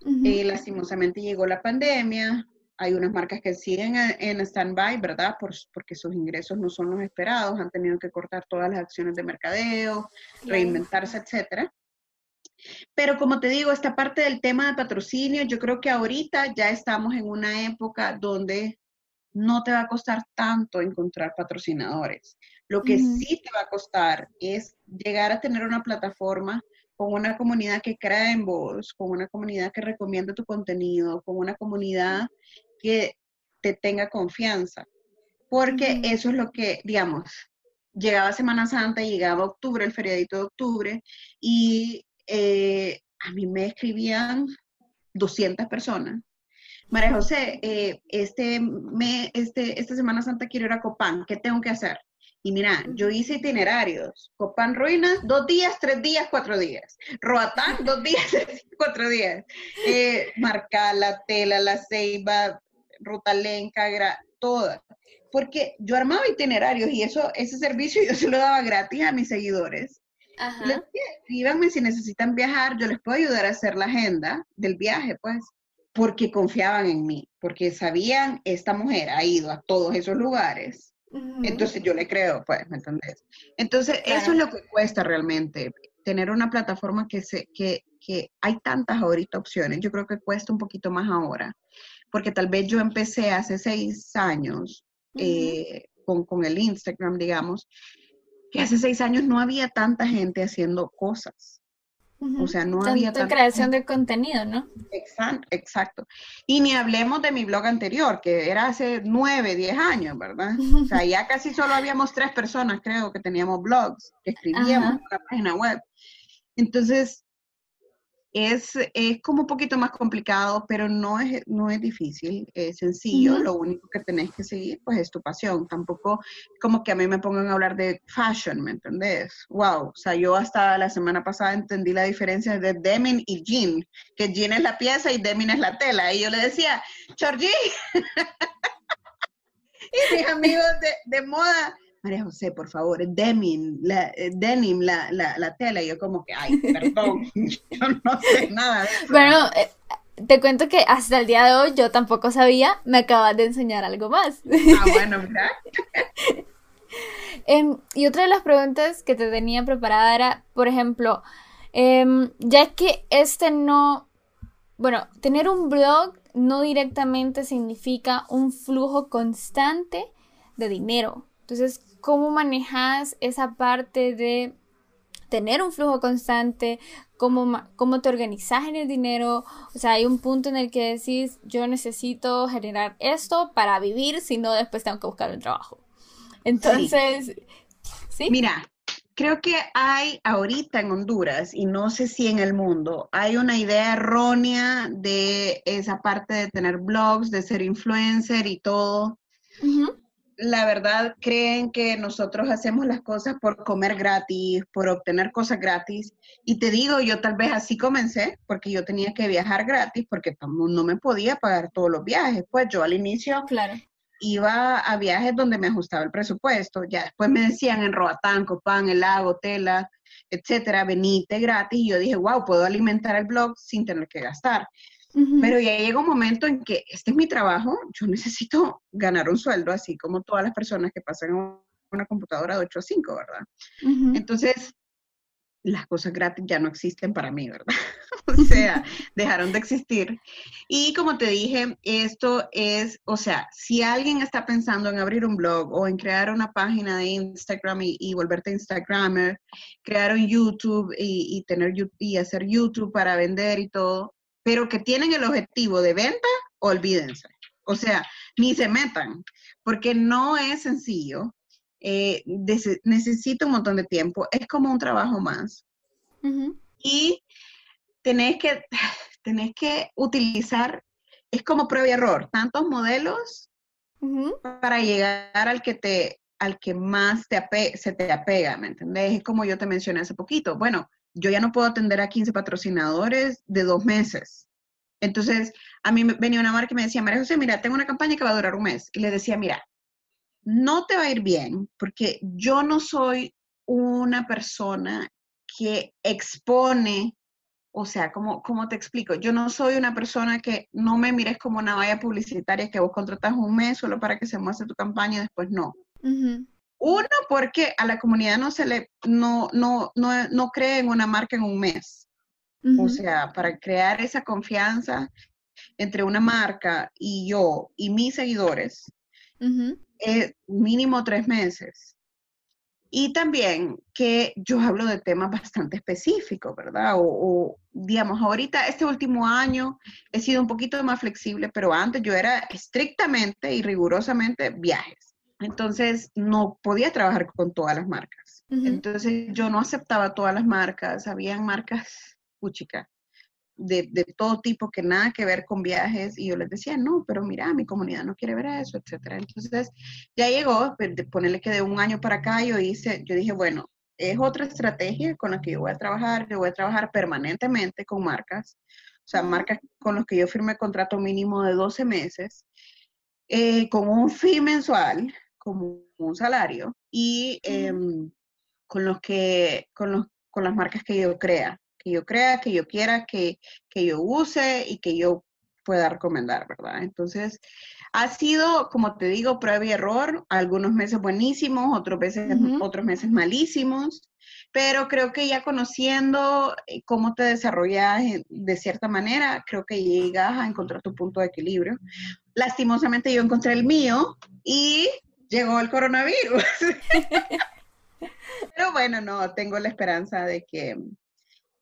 y eh, lastimosamente llegó la pandemia, hay unas marcas que siguen en stand-by, ¿verdad? porque sus ingresos no son los esperados, han tenido que cortar todas las acciones de mercadeo, reinventarse, etcétera. Pero como te digo, esta parte del tema de patrocinio, yo creo que ahorita ya estamos en una época donde no te va a costar tanto encontrar patrocinadores. Lo que sí te va a costar es llegar a tener una plataforma con una comunidad que crea en vos, con una comunidad que recomienda tu contenido, con una comunidad que te tenga confianza, porque eso es lo que, digamos, llegaba Semana Santa, llegaba octubre, el feriadito de octubre, y eh, a mí me escribían 200 personas. María José, eh, este, me, este, esta Semana Santa quiero ir a Copán, ¿qué tengo que hacer? Y mira, yo hice itinerarios. Copán Ruinas, dos días, tres días, cuatro días. Roatán, dos días, cuatro días. Eh, Marcala, Tela, La Ceiba, ruta lenca, todas. Porque yo armaba itinerarios y eso, ese servicio yo se lo daba gratis a mis seguidores. escríbanme si necesitan viajar, yo les puedo ayudar a hacer la agenda del viaje, pues. porque confiaban en mí, porque sabían, esta mujer ha ido a todos esos lugares. Entonces yo le creo, pues, ¿me entendés? Entonces, eso es lo que cuesta realmente, tener una plataforma que, se, que, que hay tantas ahorita opciones. Yo creo que cuesta un poquito más ahora, porque tal vez yo empecé hace seis años eh, con, con el Instagram, digamos, que hace seis años no había tanta gente haciendo cosas. O sea, no había tanta creación de contenido, ¿no? Exacto, exacto. Y ni hablemos de mi blog anterior, que era hace nueve, diez años, ¿verdad? O sea, ya casi solo habíamos tres personas, creo, que teníamos blogs, que escribíamos en una página web. Entonces, es, es, como un poquito más complicado, pero no es, no es difícil, es sencillo. Lo único que tenés que seguir, pues, es tu pasión. Tampoco como que a mí me pongan a hablar de fashion, ¿me entendés? Wow, o sea, yo hasta la semana pasada entendí la diferencia de denim y jean, que jean es la pieza y denim es la tela. Y yo le decía, Georgie, y mis amigos de, de moda, María José, por favor, denim, la, eh, denim, la, la, la, tela. Y yo como que, ay, perdón, yo no sé nada de eso. Bueno, eh, te cuento que hasta el día de hoy yo tampoco sabía, me acabas de enseñar algo más. Ah, bueno, ¿verdad? Em, y otra de las preguntas que te tenía preparada era, por ejemplo, em, ya que este no, bueno, tener un blog no directamente significa un flujo constante de dinero. Entonces, ¿cómo manejas esa parte de tener un flujo constante? ¿Cómo, ¿Cómo te organizas en el dinero? O sea, hay un punto en el que decís, yo necesito generar esto para vivir, si no, después tengo que buscar un trabajo. Entonces, ¿sí? Mira, creo que hay ahorita en Honduras, y no sé si en el mundo, hay una idea errónea de esa parte de tener blogs, de ser influencer y todo la verdad creen que nosotros hacemos las cosas por comer gratis, por obtener cosas gratis. Y te digo, yo tal vez así comencé, porque yo tenía que viajar gratis, porque no me podía pagar todos los viajes. Pues yo al inicio claro. iba a viajes donde me ajustaba el presupuesto. Ya después me decían en Roatán, Copán, El Lago, Tela, etcétera, venite gratis. Y yo dije, wow, puedo alimentar el blog sin tener que gastar. Pero ya llega un momento en que este es mi trabajo, yo necesito ganar un sueldo, así como todas las personas que pasan una computadora de 8 a 5, ¿verdad? Entonces, las cosas gratis ya no existen para mí, ¿verdad? o sea, dejaron de existir. Y como te dije, esto es, o sea, si alguien está pensando en abrir un blog o en crear una página de Instagram y, volverte Instagramer, crear un YouTube y, y, tener, y hacer YouTube para vender y todo, pero que tienen el objetivo de venta, olvídense. O sea, ni se metan, porque no es sencillo. Eh, necesita un montón de tiempo. Es como un trabajo más. Y tenés que, tenés que utilizar, es como prueba y error, tantos modelos para llegar al que te al que más te se te apega, ¿me entendés? Es como yo te mencioné hace poquito. Bueno, yo ya no puedo atender a 15 patrocinadores de dos meses. Entonces, a mí venía una marca y me decía, María José, mira, tengo una campaña que va a durar un mes. Y le decía, mira, no te va a ir bien porque yo no soy una persona que expone, o sea, ¿cómo, te explico? Yo no soy una persona que no me mires como una valla publicitaria que vos contratas un mes solo para que se muestre tu campaña y después no. Uno, porque a la comunidad no se le, no, no, no, no cree en una marca en un mes. O sea, para crear esa confianza entre una marca y yo y mis seguidores, es mínimo tres meses. Y también que yo hablo de temas bastante específicos, ¿verdad? O, o, digamos, ahorita, este último año he sido un poquito más flexible, pero antes yo era estrictamente y rigurosamente viajes. Entonces, no podía trabajar con todas las marcas. Entonces, yo no aceptaba todas las marcas. Habían marcas, puchica, de, de, todo tipo que nada que ver con viajes. Y yo les decía, no, pero mira, mi comunidad no quiere ver eso, etcétera. Entonces, ya llegó, pues, de ponerle que de un año para acá, yo hice, yo dije, bueno, es otra estrategia con la que yo voy a trabajar. Yo voy a trabajar permanentemente con marcas. O sea, marcas con las que yo firme contrato mínimo de 12 meses, eh, con un fee mensual, como un salario y em, con los que, con, los, con las marcas que yo crea, que yo crea, que yo quiera, que, que yo use y que yo pueda recomendar, ¿verdad? Entonces, ha sido, como te digo, prueba y error, algunos meses buenísimos, otros meses, otros meses malísimos, pero creo que ya conociendo eh, cómo te desarrollas de cierta manera, creo que llegas a encontrar tu punto de equilibrio. Lastimosamente yo encontré el mío y llegó el coronavirus. pero bueno, no, tengo la esperanza de que,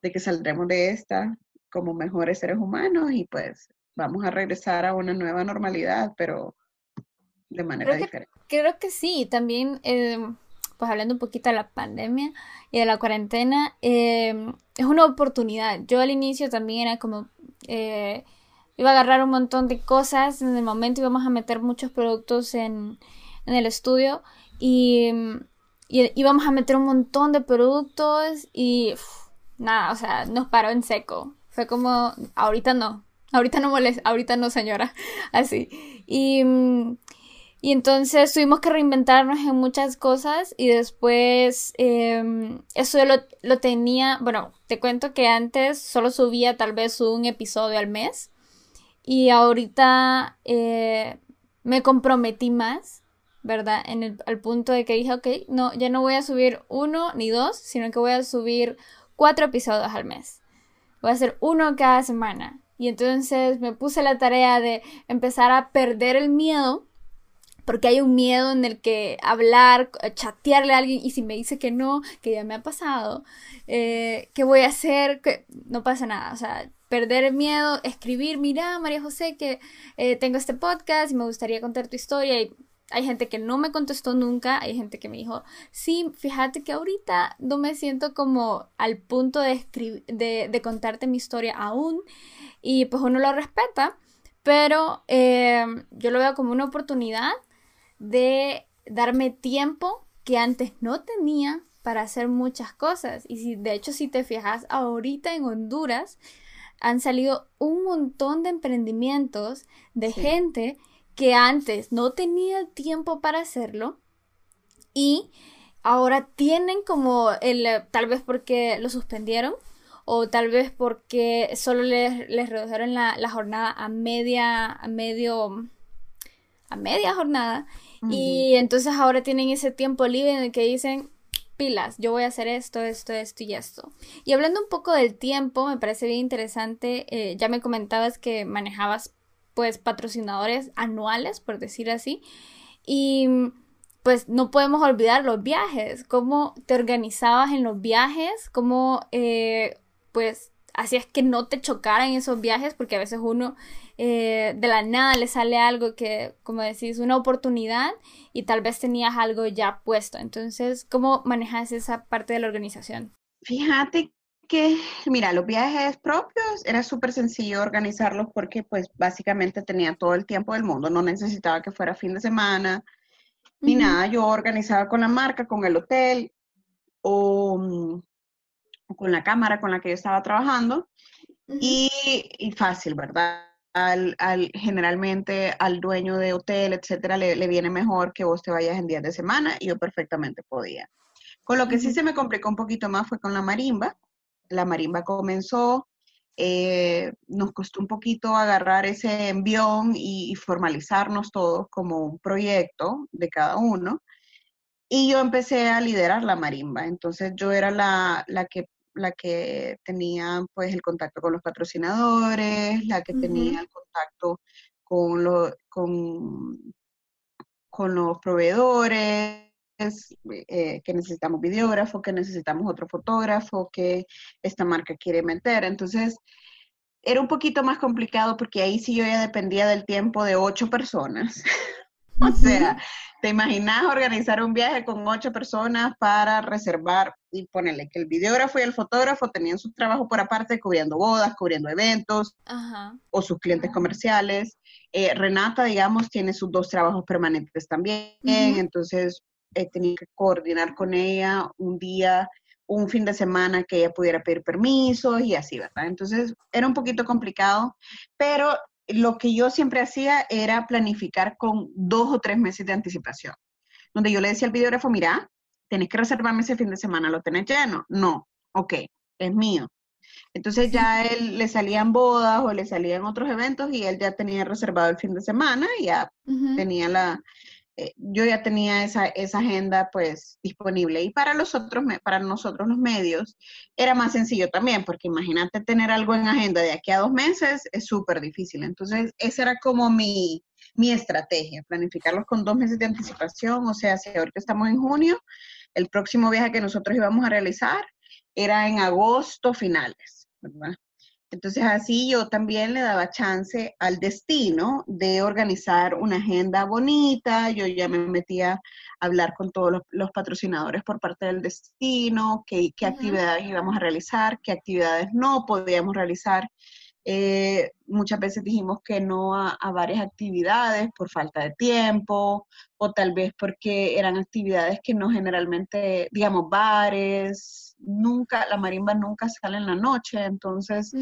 de que saldremos de esta como mejores seres humanos y pues vamos a regresar a una nueva normalidad, pero de manera diferente. creo que sí, también, em, pues hablando un poquito de la pandemia y de la cuarentena, em, es una oportunidad. Yo al inicio también era como, eh, iba a agarrar un montón de cosas, en el momento íbamos a meter muchos productos en, en el estudio y, y, íbamos a meter un montón de productos y nada, o sea, nos paró en seco. Fue como, ahorita no, ahorita no molesta, ahorita no señora, así. Y, y entonces tuvimos que reinventarnos en muchas cosas y después em, eso lo, lo, tenía, bueno, te cuento que antes solo subía tal vez un episodio al mes y ahorita eh, me comprometí más, ¿verdad? En el, al punto de que dije, ok, no, ya no voy a subir uno ni dos, sino que voy a subir cuatro episodios al mes. Voy a hacer uno cada semana. Y entonces me puse la tarea de empezar a perder el miedo, porque hay un miedo en el que hablar, chatearle a alguien y si me dice que no, que ya me ha pasado, eh, ¿qué voy a hacer? Que no pasa nada, o sea, perder miedo, escribir, mira María José que eh, tengo este podcast y me gustaría contar tu historia y hay gente que no me contestó nunca, hay gente que me dijo, sí, fíjate que ahorita no me siento como al punto de, de, de contarte mi historia aún y pues uno lo respeta, pero em, yo lo veo como una oportunidad de darme tiempo que antes no tenía para hacer muchas cosas. Y si de hecho si te fijas, ahorita en Honduras han salido un montón de emprendimientos de gente que antes no tenía tiempo para hacerlo y ahora tienen como el, tal vez porque lo suspendieron o tal vez porque solo les, les redujeron la, jornada a media, a medio, a media jornada y entonces ahora tienen ese tiempo libre en el que dicen, pilas, yo voy a hacer esto, esto, esto y esto. Y hablando un poco del tiempo, me parece bien interesante, eh, ya me comentabas que manejabas pues patrocinadores anuales, por decir así. Y pues no podemos olvidar los viajes, cómo te organizabas en los viajes, cómo eh, pues hacías que no te chocaran esos viajes, porque a veces uno eh, de la nada le sale algo que, como decís, una oportunidad y tal vez tenías algo ya puesto. Entonces, ¿cómo manejas esa parte de la organización? Fíjate que, mira, los viajes propios era súper sencillo organizarlos porque pues básicamente tenía todo el tiempo del mundo, no necesitaba que fuera fin de semana ni nada, yo organizaba con la marca, con el hotel o, mm, con la cámara con la que yo estaba trabajando y, fácil, ¿verdad? Al, generalmente al dueño de hotel, etcétera, le, le, viene mejor que vos te vayas en días de semana y yo perfectamente podía. Con lo que sí se me complicó un poquito más fue con la marimba, la marimba comenzó, eh, nos costó un poquito agarrar ese envión y, formalizarnos todos como un proyecto de cada uno. Y yo empecé a liderar la marimba. Entonces yo era la, que, la que tenía pues el contacto con los patrocinadores, la que tenía el contacto con, con, con los proveedores, eh, que necesitamos videógrafo, que necesitamos otro fotógrafo, que esta marca quiere meter. Entonces, era un poquito más complicado porque ahí sí yo ya dependía del tiempo de ocho personas. o sea, ¿te imaginas organizar un viaje con ocho personas para reservar y ponerle que el videógrafo y el fotógrafo tenían su trabajo por aparte cubriendo bodas, cubriendo eventos o sus clientes comerciales? Eh, Renata, digamos, tiene sus dos trabajos permanentes también, entonces he tenido que coordinar con ella un día, un fin de semana que ella pudiera pedir permisos y así, ¿verdad? Entonces era un poquito complicado, pero lo que yo siempre hacía era planificar con dos o tres meses de anticipación, donde yo le decía al videógrafo, mira, tenés que reservarme ese fin de semana, ¿lo tenés lleno? No, ok, es mío. Entonces ya él le salían bodas o le salían otros eventos y él ya tenía reservado el fin de semana y ya tenía la, eh, yo ya tenía esa, esa, agenda pues disponible. Y para los otros, para nosotros los medios, era más sencillo también, porque imagínate tener algo en agenda de aquí a dos meses, es súper difícil. Entonces, esa era como mi, mi estrategia, planificarlos con dos meses de anticipación, o sea, si ahorita estamos en junio, el próximo viaje que nosotros íbamos a realizar era en agosto finales, ¿verdad? Entonces así yo también le daba chance al destino de organizar una agenda bonita, yo ya me metía a hablar con todos los, patrocinadores por parte del destino, qué, actividades íbamos a realizar, qué actividades no podíamos realizar. Eh, muchas veces dijimos que no a, varias actividades por falta de tiempo o tal vez porque eran actividades que no generalmente, digamos, bares, nunca, la marimba nunca sale en la noche, entonces,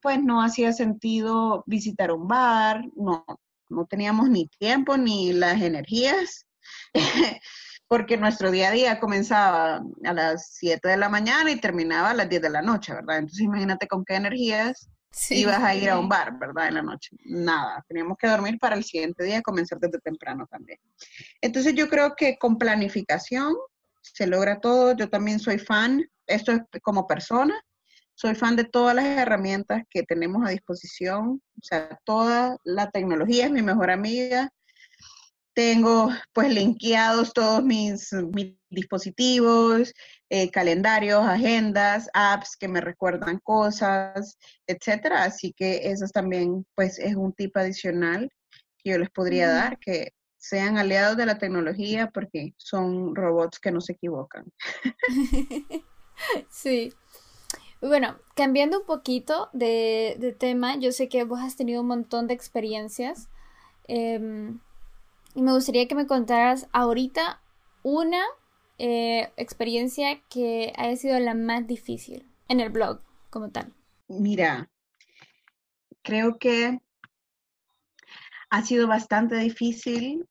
pues no hacía sentido visitar un bar, no, no teníamos ni tiempo ni las energías. porque nuestro día a día comenzaba a las 7 de la mañana y terminaba a las 10 de la noche, ¿verdad? Entonces imagínate con qué energías ibas a ir a un bar, ¿verdad? En la noche. Nada, teníamos que dormir para el siguiente día, comenzar desde temprano también. Entonces yo creo que con planificación se logra todo. Yo también soy fan, esto es como persona, soy fan de todas las herramientas que tenemos a disposición, o sea, toda la tecnología es mi mejor amiga. Tengo pues linkeados todos mis, mis dispositivos, eh, calendarios, agendas, apps que me recuerdan cosas, etcétera. Así que eso también, pues, es un tip adicional que yo les podría dar, que sean aliados de la tecnología porque son robots que no se equivocan. sí. Bueno, cambiando un poquito de, tema, yo sé que vos has tenido un montón de experiencias em, y me gustaría que me contaras ahorita una eh, experiencia que haya sido la más difícil en el blog como tal? Mira, creo que ha sido bastante difícil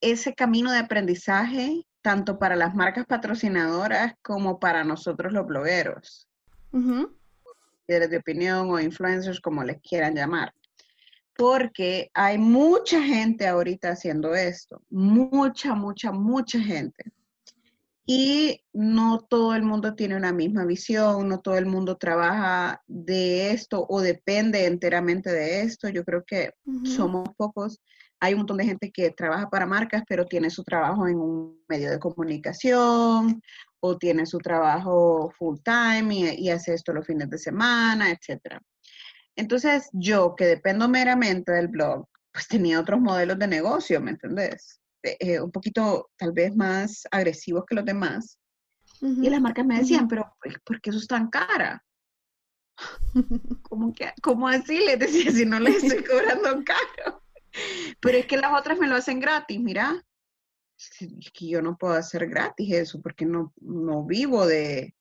ese camino de aprendizaje, tanto para las marcas patrocinadoras como para nosotros los blogueros, líderes de opinión o influencers, como les quieran llamar. Porque hay mucha gente ahorita haciendo esto, mucha, mucha, mucha gente y no todo el mundo tiene una misma visión, no todo el mundo trabaja de esto o depende enteramente de esto. Yo creo que somos pocos. Hay un montón de gente que trabaja para marcas, pero tiene su trabajo en un medio de comunicación o tiene su trabajo full time y, y hace esto los fines de semana, etc. Entonces, yo que dependo meramente del blog, pues tenía otros modelos de negocio, ¿me entendés? Eh, un poquito tal vez más agresivos que los demás. Y las marcas me decían, pero ¿por qué eso es tan cara? ¿Cómo, que, ¿Cómo así? Les decía, si no les estoy cobrando caro. Pero es que las otras me lo hacen gratis, mira. Es que yo no puedo hacer gratis eso porque no, no vivo de,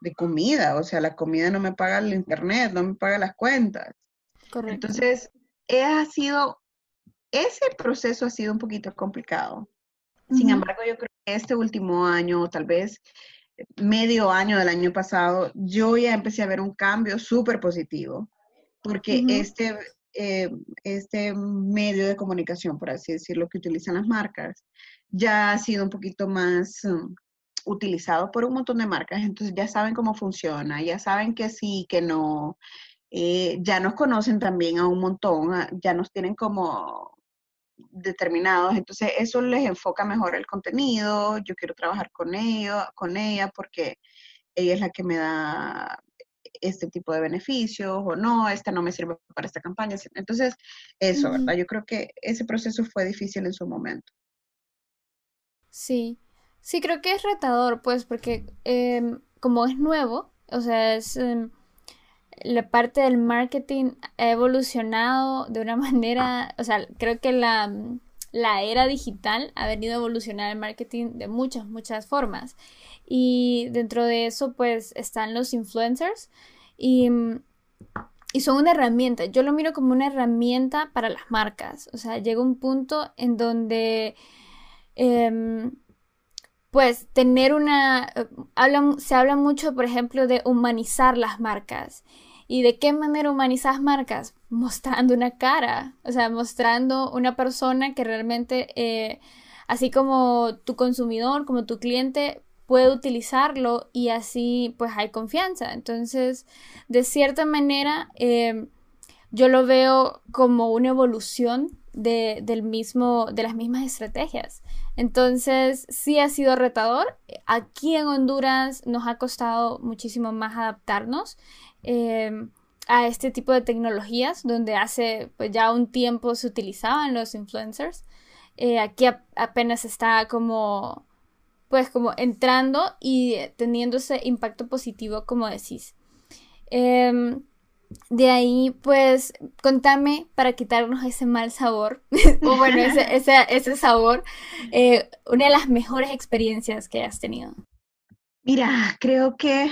de comida. O sea, la comida no me paga el internet, no me paga las cuentas. Correcto. Entonces, ha sido ese proceso ha sido un poquito complicado. Sin embargo, yo creo que este último año, tal vez medio año del año pasado, yo ya empecé a ver un cambio súper positivo, porque este, eh, este medio de comunicación, por así decirlo, que utilizan las marcas, ya ha sido un poquito más um, utilizado por un montón de marcas, entonces ya saben cómo funciona, ya saben que sí, que no, eh, ya nos conocen también a un montón, ya nos tienen como determinados, entonces eso les enfoca mejor el contenido, yo quiero trabajar con ella, con ella porque ella es la que me da este tipo de beneficios o no, esta no me sirve para esta campaña. Entonces, eso, ¿verdad? Yo creo que ese proceso fue difícil en su momento. Sí, sí, creo que es retador, pues, porque em, como es nuevo, o sea, es... Em, la parte del marketing ha evolucionado de una manera, o sea, creo que la, era digital ha venido a evolucionar el marketing de muchas, muchas formas. Y dentro de eso, pues, están los influencers y, son una herramienta. Yo lo miro como una herramienta para las marcas. O sea, llega un punto en donde... Em, pues tener una, eh, se habla mucho, por ejemplo, de humanizar las marcas. ¿Y de qué manera humanizas marcas? Mostrando una cara, o sea, mostrando una persona que realmente, eh, así como tu consumidor, como tu cliente, puede utilizarlo y así pues hay confianza. Entonces, de cierta manera, eh, yo lo veo como una evolución de, del mismo, de las mismas estrategias. Entonces, sí ha sido retador. Aquí en Honduras nos ha costado muchísimo más adaptarnos em, a este tipo de tecnologías, donde hace pues, ya un tiempo se utilizaban los influencers. Eh, aquí apenas está como, pues, como entrando y teniendo ese impacto positivo, como decís. Em, de ahí, pues, contame para quitarnos ese mal sabor, o bueno, ese, ese, sabor, eh, una de las mejores experiencias que has tenido. Mira, creo que,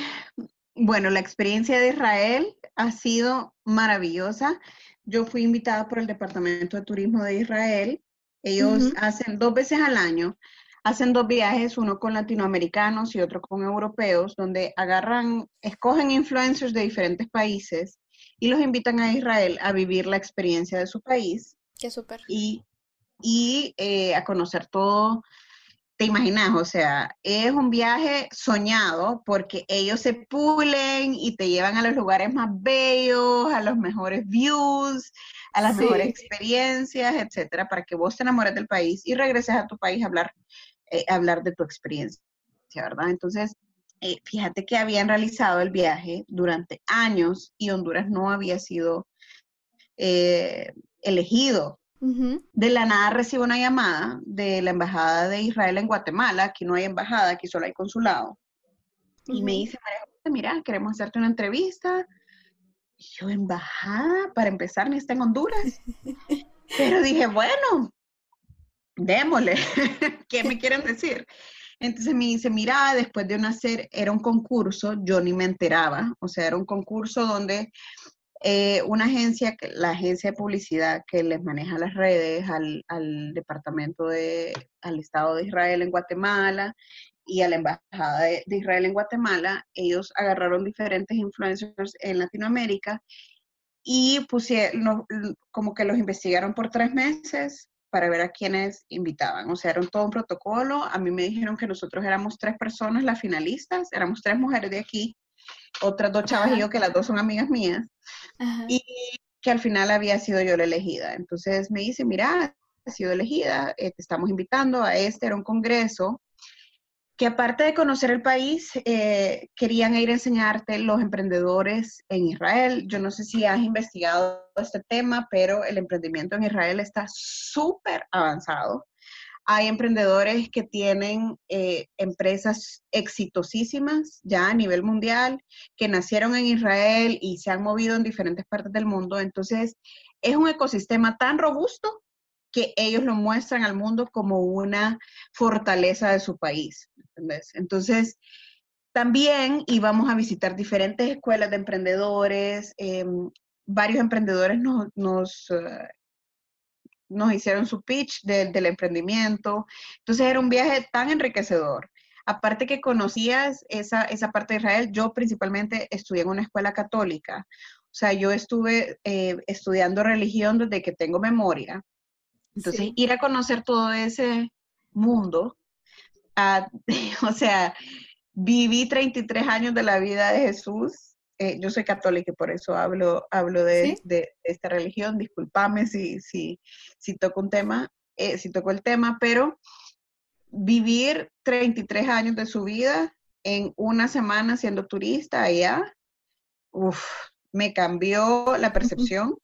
bueno, la experiencia de Israel ha sido maravillosa. Yo fui invitada por el Departamento de Turismo de Israel. Ellos hacen dos veces al año, hacen dos viajes, uno con latinoamericanos y otro con europeos, donde agarran, escogen influencers de diferentes países y los invitan a Israel a vivir la experiencia de su país. Qué súper. Y, y eh, a conocer todo. Te imaginas, o sea, es un viaje soñado porque ellos se pulen y te llevan a los lugares más bellos, a los mejores views, a las mejores experiencias, etcétera, para que vos te enamores del país y regreses a tu país a hablar, eh, a hablar de tu experiencia, ¿verdad? Entonces, eh, fíjate que habían realizado el viaje durante años y Honduras no había sido eh, elegido. De la nada recibo una llamada de la Embajada de Israel en Guatemala, aquí no hay embajada, aquí solo hay consulado, y me dice, mira, queremos hacerte una entrevista. Y yo, embajada, para empezar, ni está en Honduras. Pero dije, bueno, démosle, ¿qué me quieren decir? Entonces me dice, mira, después de nacer era un concurso, yo ni me enteraba, o sea, era un concurso donde eh, una agencia, la agencia de publicidad que les maneja las redes al, departamento de, al Estado de Israel en Guatemala y a la Embajada de, Israel en Guatemala, ellos agarraron diferentes influencers en Latinoamérica y pusieron, como que los investigaron por tres meses, para ver a quiénes invitaban. O sea, era todo un protocolo. A mí me dijeron que nosotros éramos tres personas las finalistas, éramos tres mujeres de aquí, otras dos chavas y yo, que las dos son amigas mías, y que al final había sido yo la elegida. Entonces me dice, mira, he sido elegida, eh, te estamos invitando a este, era un congreso que aparte de conocer el país, eh, querían ir a enseñarte los emprendedores en Israel. Yo no sé si has investigado este tema, pero el emprendimiento en Israel está súper avanzado. Hay emprendedores que tienen eh, empresas exitosísimas ya a nivel mundial, que nacieron en Israel y se han movido en diferentes partes del mundo. Entonces, es un ecosistema tan robusto que ellos lo muestran al mundo como una fortaleza de su país. Entonces, también íbamos a visitar diferentes escuelas de emprendedores, em, varios emprendedores nos, nos, eh, nos hicieron su pitch del emprendimiento. Entonces era un viaje tan enriquecedor. Aparte que conocías esa, esa parte de Israel, yo principalmente estudié en una escuela católica. O sea, yo estuve eh, estudiando religión desde que tengo memoria. Entonces, ir a conocer todo ese mundo, o sea, viví 33 años de la vida de Jesús. Eh, yo soy católica y por eso hablo, hablo de, esta religión. Disculpame si, si, si toco un tema, eh, si toco el tema, pero vivir 33 años de su vida en una semana siendo turista allá, uf, me cambió la percepción.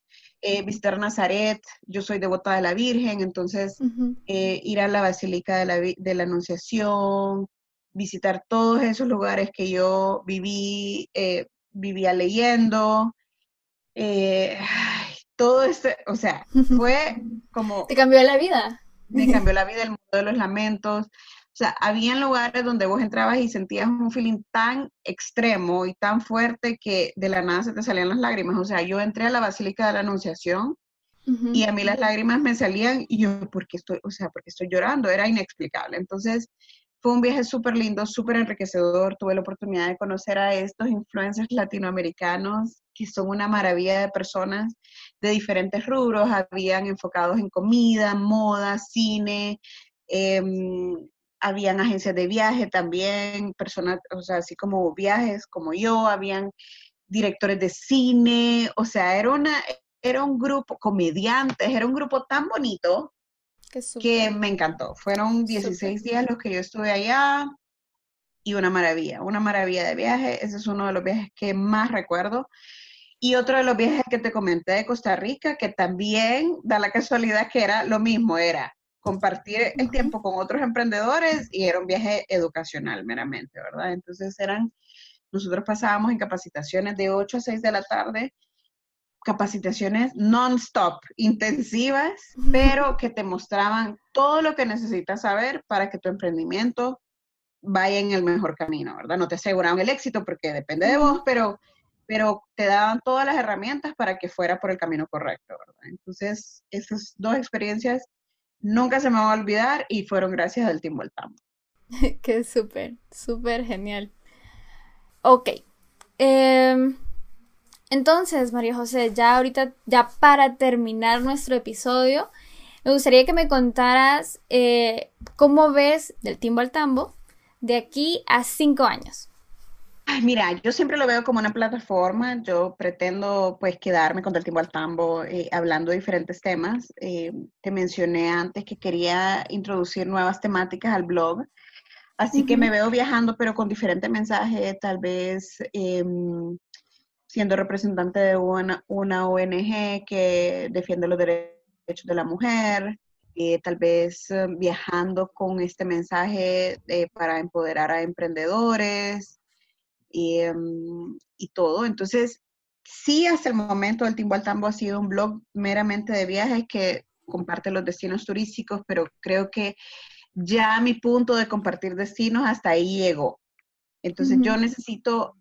Eh, visitar Nazaret, yo soy devota de la Virgen, entonces eh, ir a la Basílica de la, de la, Anunciación, visitar todos esos lugares que yo viví, eh, vivía leyendo, todo esto, o sea, fue como... ¿Te cambió la vida? Me cambió la vida, el mundo de los lamentos, o sea, había lugares donde vos entrabas y sentías un feeling tan extremo y tan fuerte que de la nada se te salían las lágrimas. O sea, yo entré a la Basílica de la Anunciación y a mí las lágrimas me salían y yo, ¿por qué estoy, o sea, porque estoy llorando? Era inexplicable. Entonces, fue un viaje súper lindo, súper enriquecedor. Tuve la oportunidad de conocer a estos influencers latinoamericanos que son una maravilla de personas de diferentes rubros. Habían enfocados en comida, moda, cine, em, habían agencias de viaje también, personas, o sea, así como viajes como yo, habían directores de cine, o sea, era una, era un grupo, comediantes, era un grupo tan bonito que me encantó. Fueron 16 días los que yo estuve allá y una maravilla, una maravilla de viaje. Ese es uno de los viajes que más recuerdo. Y otro de los viajes que te comenté de Costa Rica, que también da la casualidad que era lo mismo, era compartir el tiempo con otros emprendedores y era un viaje educacional meramente, ¿verdad? Entonces eran, nosotros pasábamos en capacitaciones de 8 a 6 de la tarde capacitaciones non-stop, intensivas, pero que te mostraban todo lo que necesitas saber para que tu emprendimiento vaya en el mejor camino, ¿verdad? No te aseguraban el éxito porque depende de vos, pero, pero te daban todas las herramientas para que fuera por el camino correcto, ¿verdad? Entonces, esas dos experiencias nunca se me van a olvidar y fueron gracias al Team Voltamo. Qué súper, súper genial. Ok. Eh, entonces, María José, ya ahorita, ya para terminar nuestro episodio, me gustaría que me contaras eh, cómo ves del timbo al tambo de aquí a cinco años. Ay, mira, yo siempre lo veo como una plataforma. Yo pretendo pues quedarme con el timbo al tambo eh, hablando de diferentes temas. Eh, te mencioné antes que quería introducir nuevas temáticas al blog. Así que me veo viajando, pero con diferentes mensajes, tal vez em, siendo representante de una, ONG que defiende los derechos de la mujer, eh, tal vez eh, viajando con este mensaje para empoderar a emprendedores em, y, todo. Entonces, sí, hasta el momento el Timbo al Tambo ha sido un blog meramente de viajes que comparte los destinos turísticos, pero creo que ya mi punto de compartir destinos hasta ahí llegó. Entonces yo necesito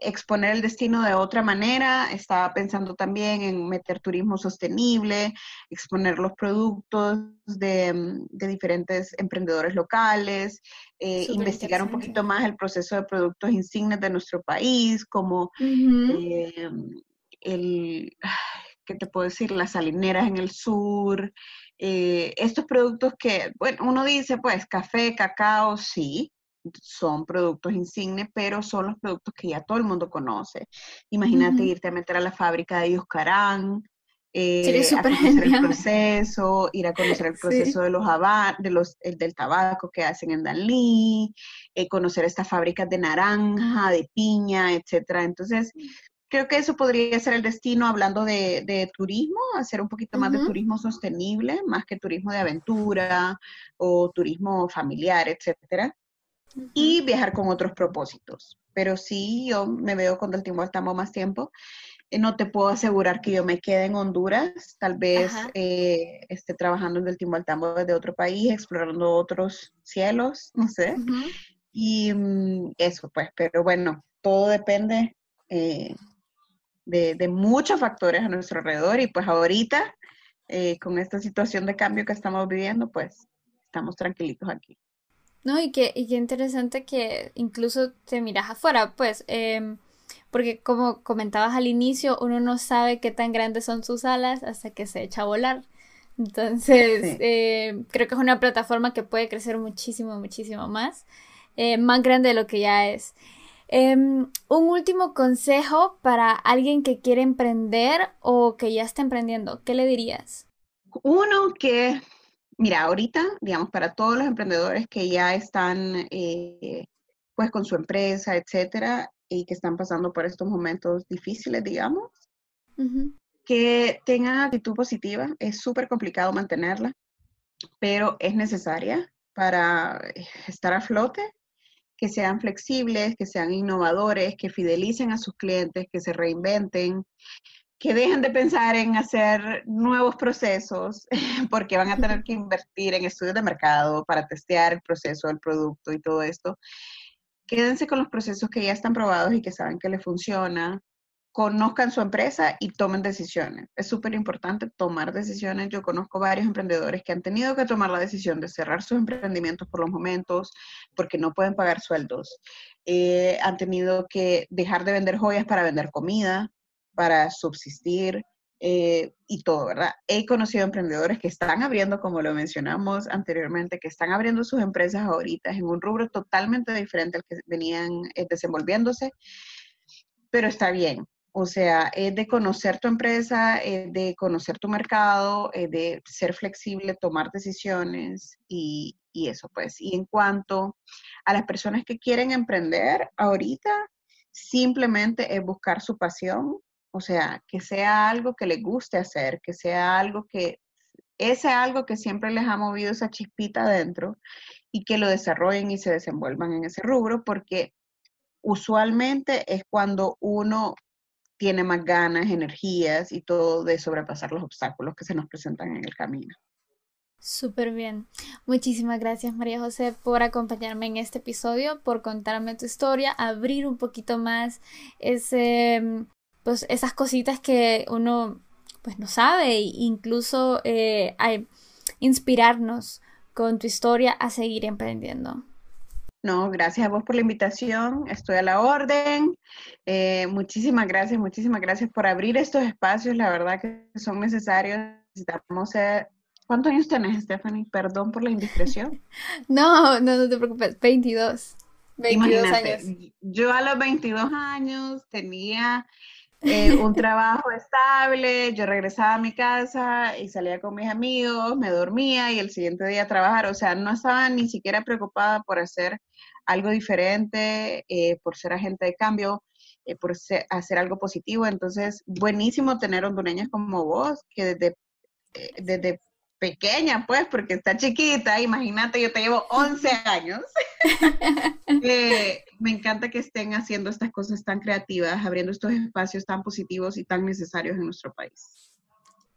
exponer el destino de otra manera. Estaba pensando también en meter turismo sostenible, exponer los productos de, diferentes emprendedores locales, eh, investigar un poquito más el proceso de productos insignes de nuestro país, como eh, el, ¿qué te puedo decir? Las salineras en el sur. Eh, estos productos que, bueno, uno dice, pues, café, cacao, sí, son productos insignes, pero son los productos que ya todo el mundo conoce. Imagínate irte a meter a la fábrica de Yuscarán, eh, a conocer el proceso, ir a conocer el proceso de los, de los del tabaco que hacen en Danlí, eh, conocer estas fábricas de naranja, de piña, etcétera. Entonces, creo que eso podría ser el destino hablando de, turismo, hacer un poquito más de turismo sostenible, más que turismo de aventura o turismo familiar, etcétera y viajar con otros propósitos. Pero sí, yo me veo cuando el tiempo estamos más tiempo. Eh, no te puedo asegurar que yo me quede en Honduras, tal vez eh, esté trabajando en el Timbo Tambo de otro país, explorando otros cielos, no sé. Y mm, eso, pues, pero bueno, todo depende eh, de, de, muchos factores a nuestro alrededor y pues ahorita, con esta situación de cambio que estamos viviendo, pues estamos tranquilitos aquí. No, y qué, y qué interesante que incluso te miras afuera, pues, em, porque como comentabas al inicio, uno no sabe qué tan grandes son sus alas hasta que se echa a volar. Entonces, eh, creo que es una plataforma que puede crecer muchísimo, muchísimo más, eh, más grande de lo que ya es. Em, un último consejo para alguien que quiere emprender o que ya está emprendiendo, ¿qué le dirías? Uno que Mira, ahorita, digamos, para todos los emprendedores que ya están eh, pues con su empresa, etcétera, y que están pasando por estos momentos difíciles, digamos, que tengan actitud positiva. Es súper complicado mantenerla, pero es necesaria para estar a flote, que sean flexibles, que sean innovadores, que fidelicen a sus clientes, que se reinventen, que dejen de pensar en hacer nuevos procesos porque van a tener que invertir en estudios de mercado para testear el proceso del producto y todo esto. Quédense con los procesos que ya están probados y que saben que les funciona. conozcan su empresa y tomen decisiones. Es súper importante tomar decisiones. Yo conozco varios emprendedores que han tenido que tomar la decisión de cerrar sus emprendimientos por los momentos porque no pueden pagar sueldos. Eh, han tenido que dejar de vender joyas para vender comida, para subsistir. Eh, y todo, ¿verdad? He conocido emprendedores que están abriendo, como lo mencionamos anteriormente, que están abriendo sus empresas ahorita en un rubro totalmente diferente al que venían eh, desenvolviéndose, pero está bien. O sea, es de conocer tu empresa, es de conocer tu mercado, es de ser flexible, tomar decisiones y, y eso pues. Y en cuanto a las personas que quieren emprender ahorita, simplemente es buscar su pasión, o sea, que sea algo que les guste hacer, que sea algo que, ese algo que siempre les ha movido esa chispita adentro y que lo desarrollen y se desenvuelvan en ese rubro, porque usualmente es cuando uno tiene más ganas, energías y todo de sobrepasar los obstáculos que se nos presentan en el camino. Súper bien. Muchísimas gracias María José por acompañarme en este episodio, por contarme tu historia, abrir un poquito más ese, pues, esas cositas que uno pues no sabe e incluso eh, inspirarnos con tu historia a seguir emprendiendo. No, gracias a vos por la invitación, estoy a la orden. Eh, muchísimas gracias, muchísimas gracias por abrir estos espacios, la verdad que son necesarios. Necesitamos ser... ¿Cuántos años tenés, Stephanie? Perdón por la indiscreción. no, no, no te preocupes, 22. 22 años. Yo a los 22 años tenía eh, un trabajo estable, yo regresaba a mi casa y salía con mis amigos, me dormía y el siguiente día a trabajar, o sea, no estaba ni siquiera preocupada por hacer algo diferente, eh, por ser agente de cambio, eh, por hacer algo positivo, entonces buenísimo tener hondureñas como vos, que desde, desde pequeña, pues, porque está chiquita, imagínate, yo te llevo 11 años. Eh, me encanta que estén haciendo estas cosas tan creativas, abriendo estos espacios tan positivos y tan necesarios en nuestro país.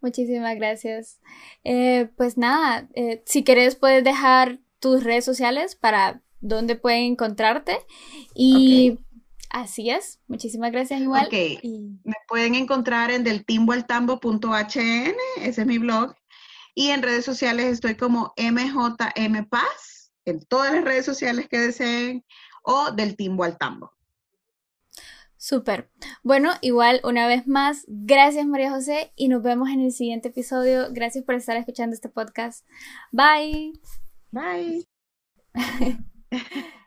Muchísimas gracias. Eh, pues nada, eh, si quieres puedes dejar tus redes sociales para dónde pueden encontrarte y así es. Muchísimas gracias igual. Me pueden encontrar en deltimboaltambo.hn, ese es mi blog, y en redes sociales estoy como MJM Paz, en todas las redes sociales que deseen, o del Timbo al Tambo. Súper. Bueno, igual una vez más, gracias María José y nos vemos en el siguiente episodio. Gracias por estar escuchando este podcast. Bye. Bye.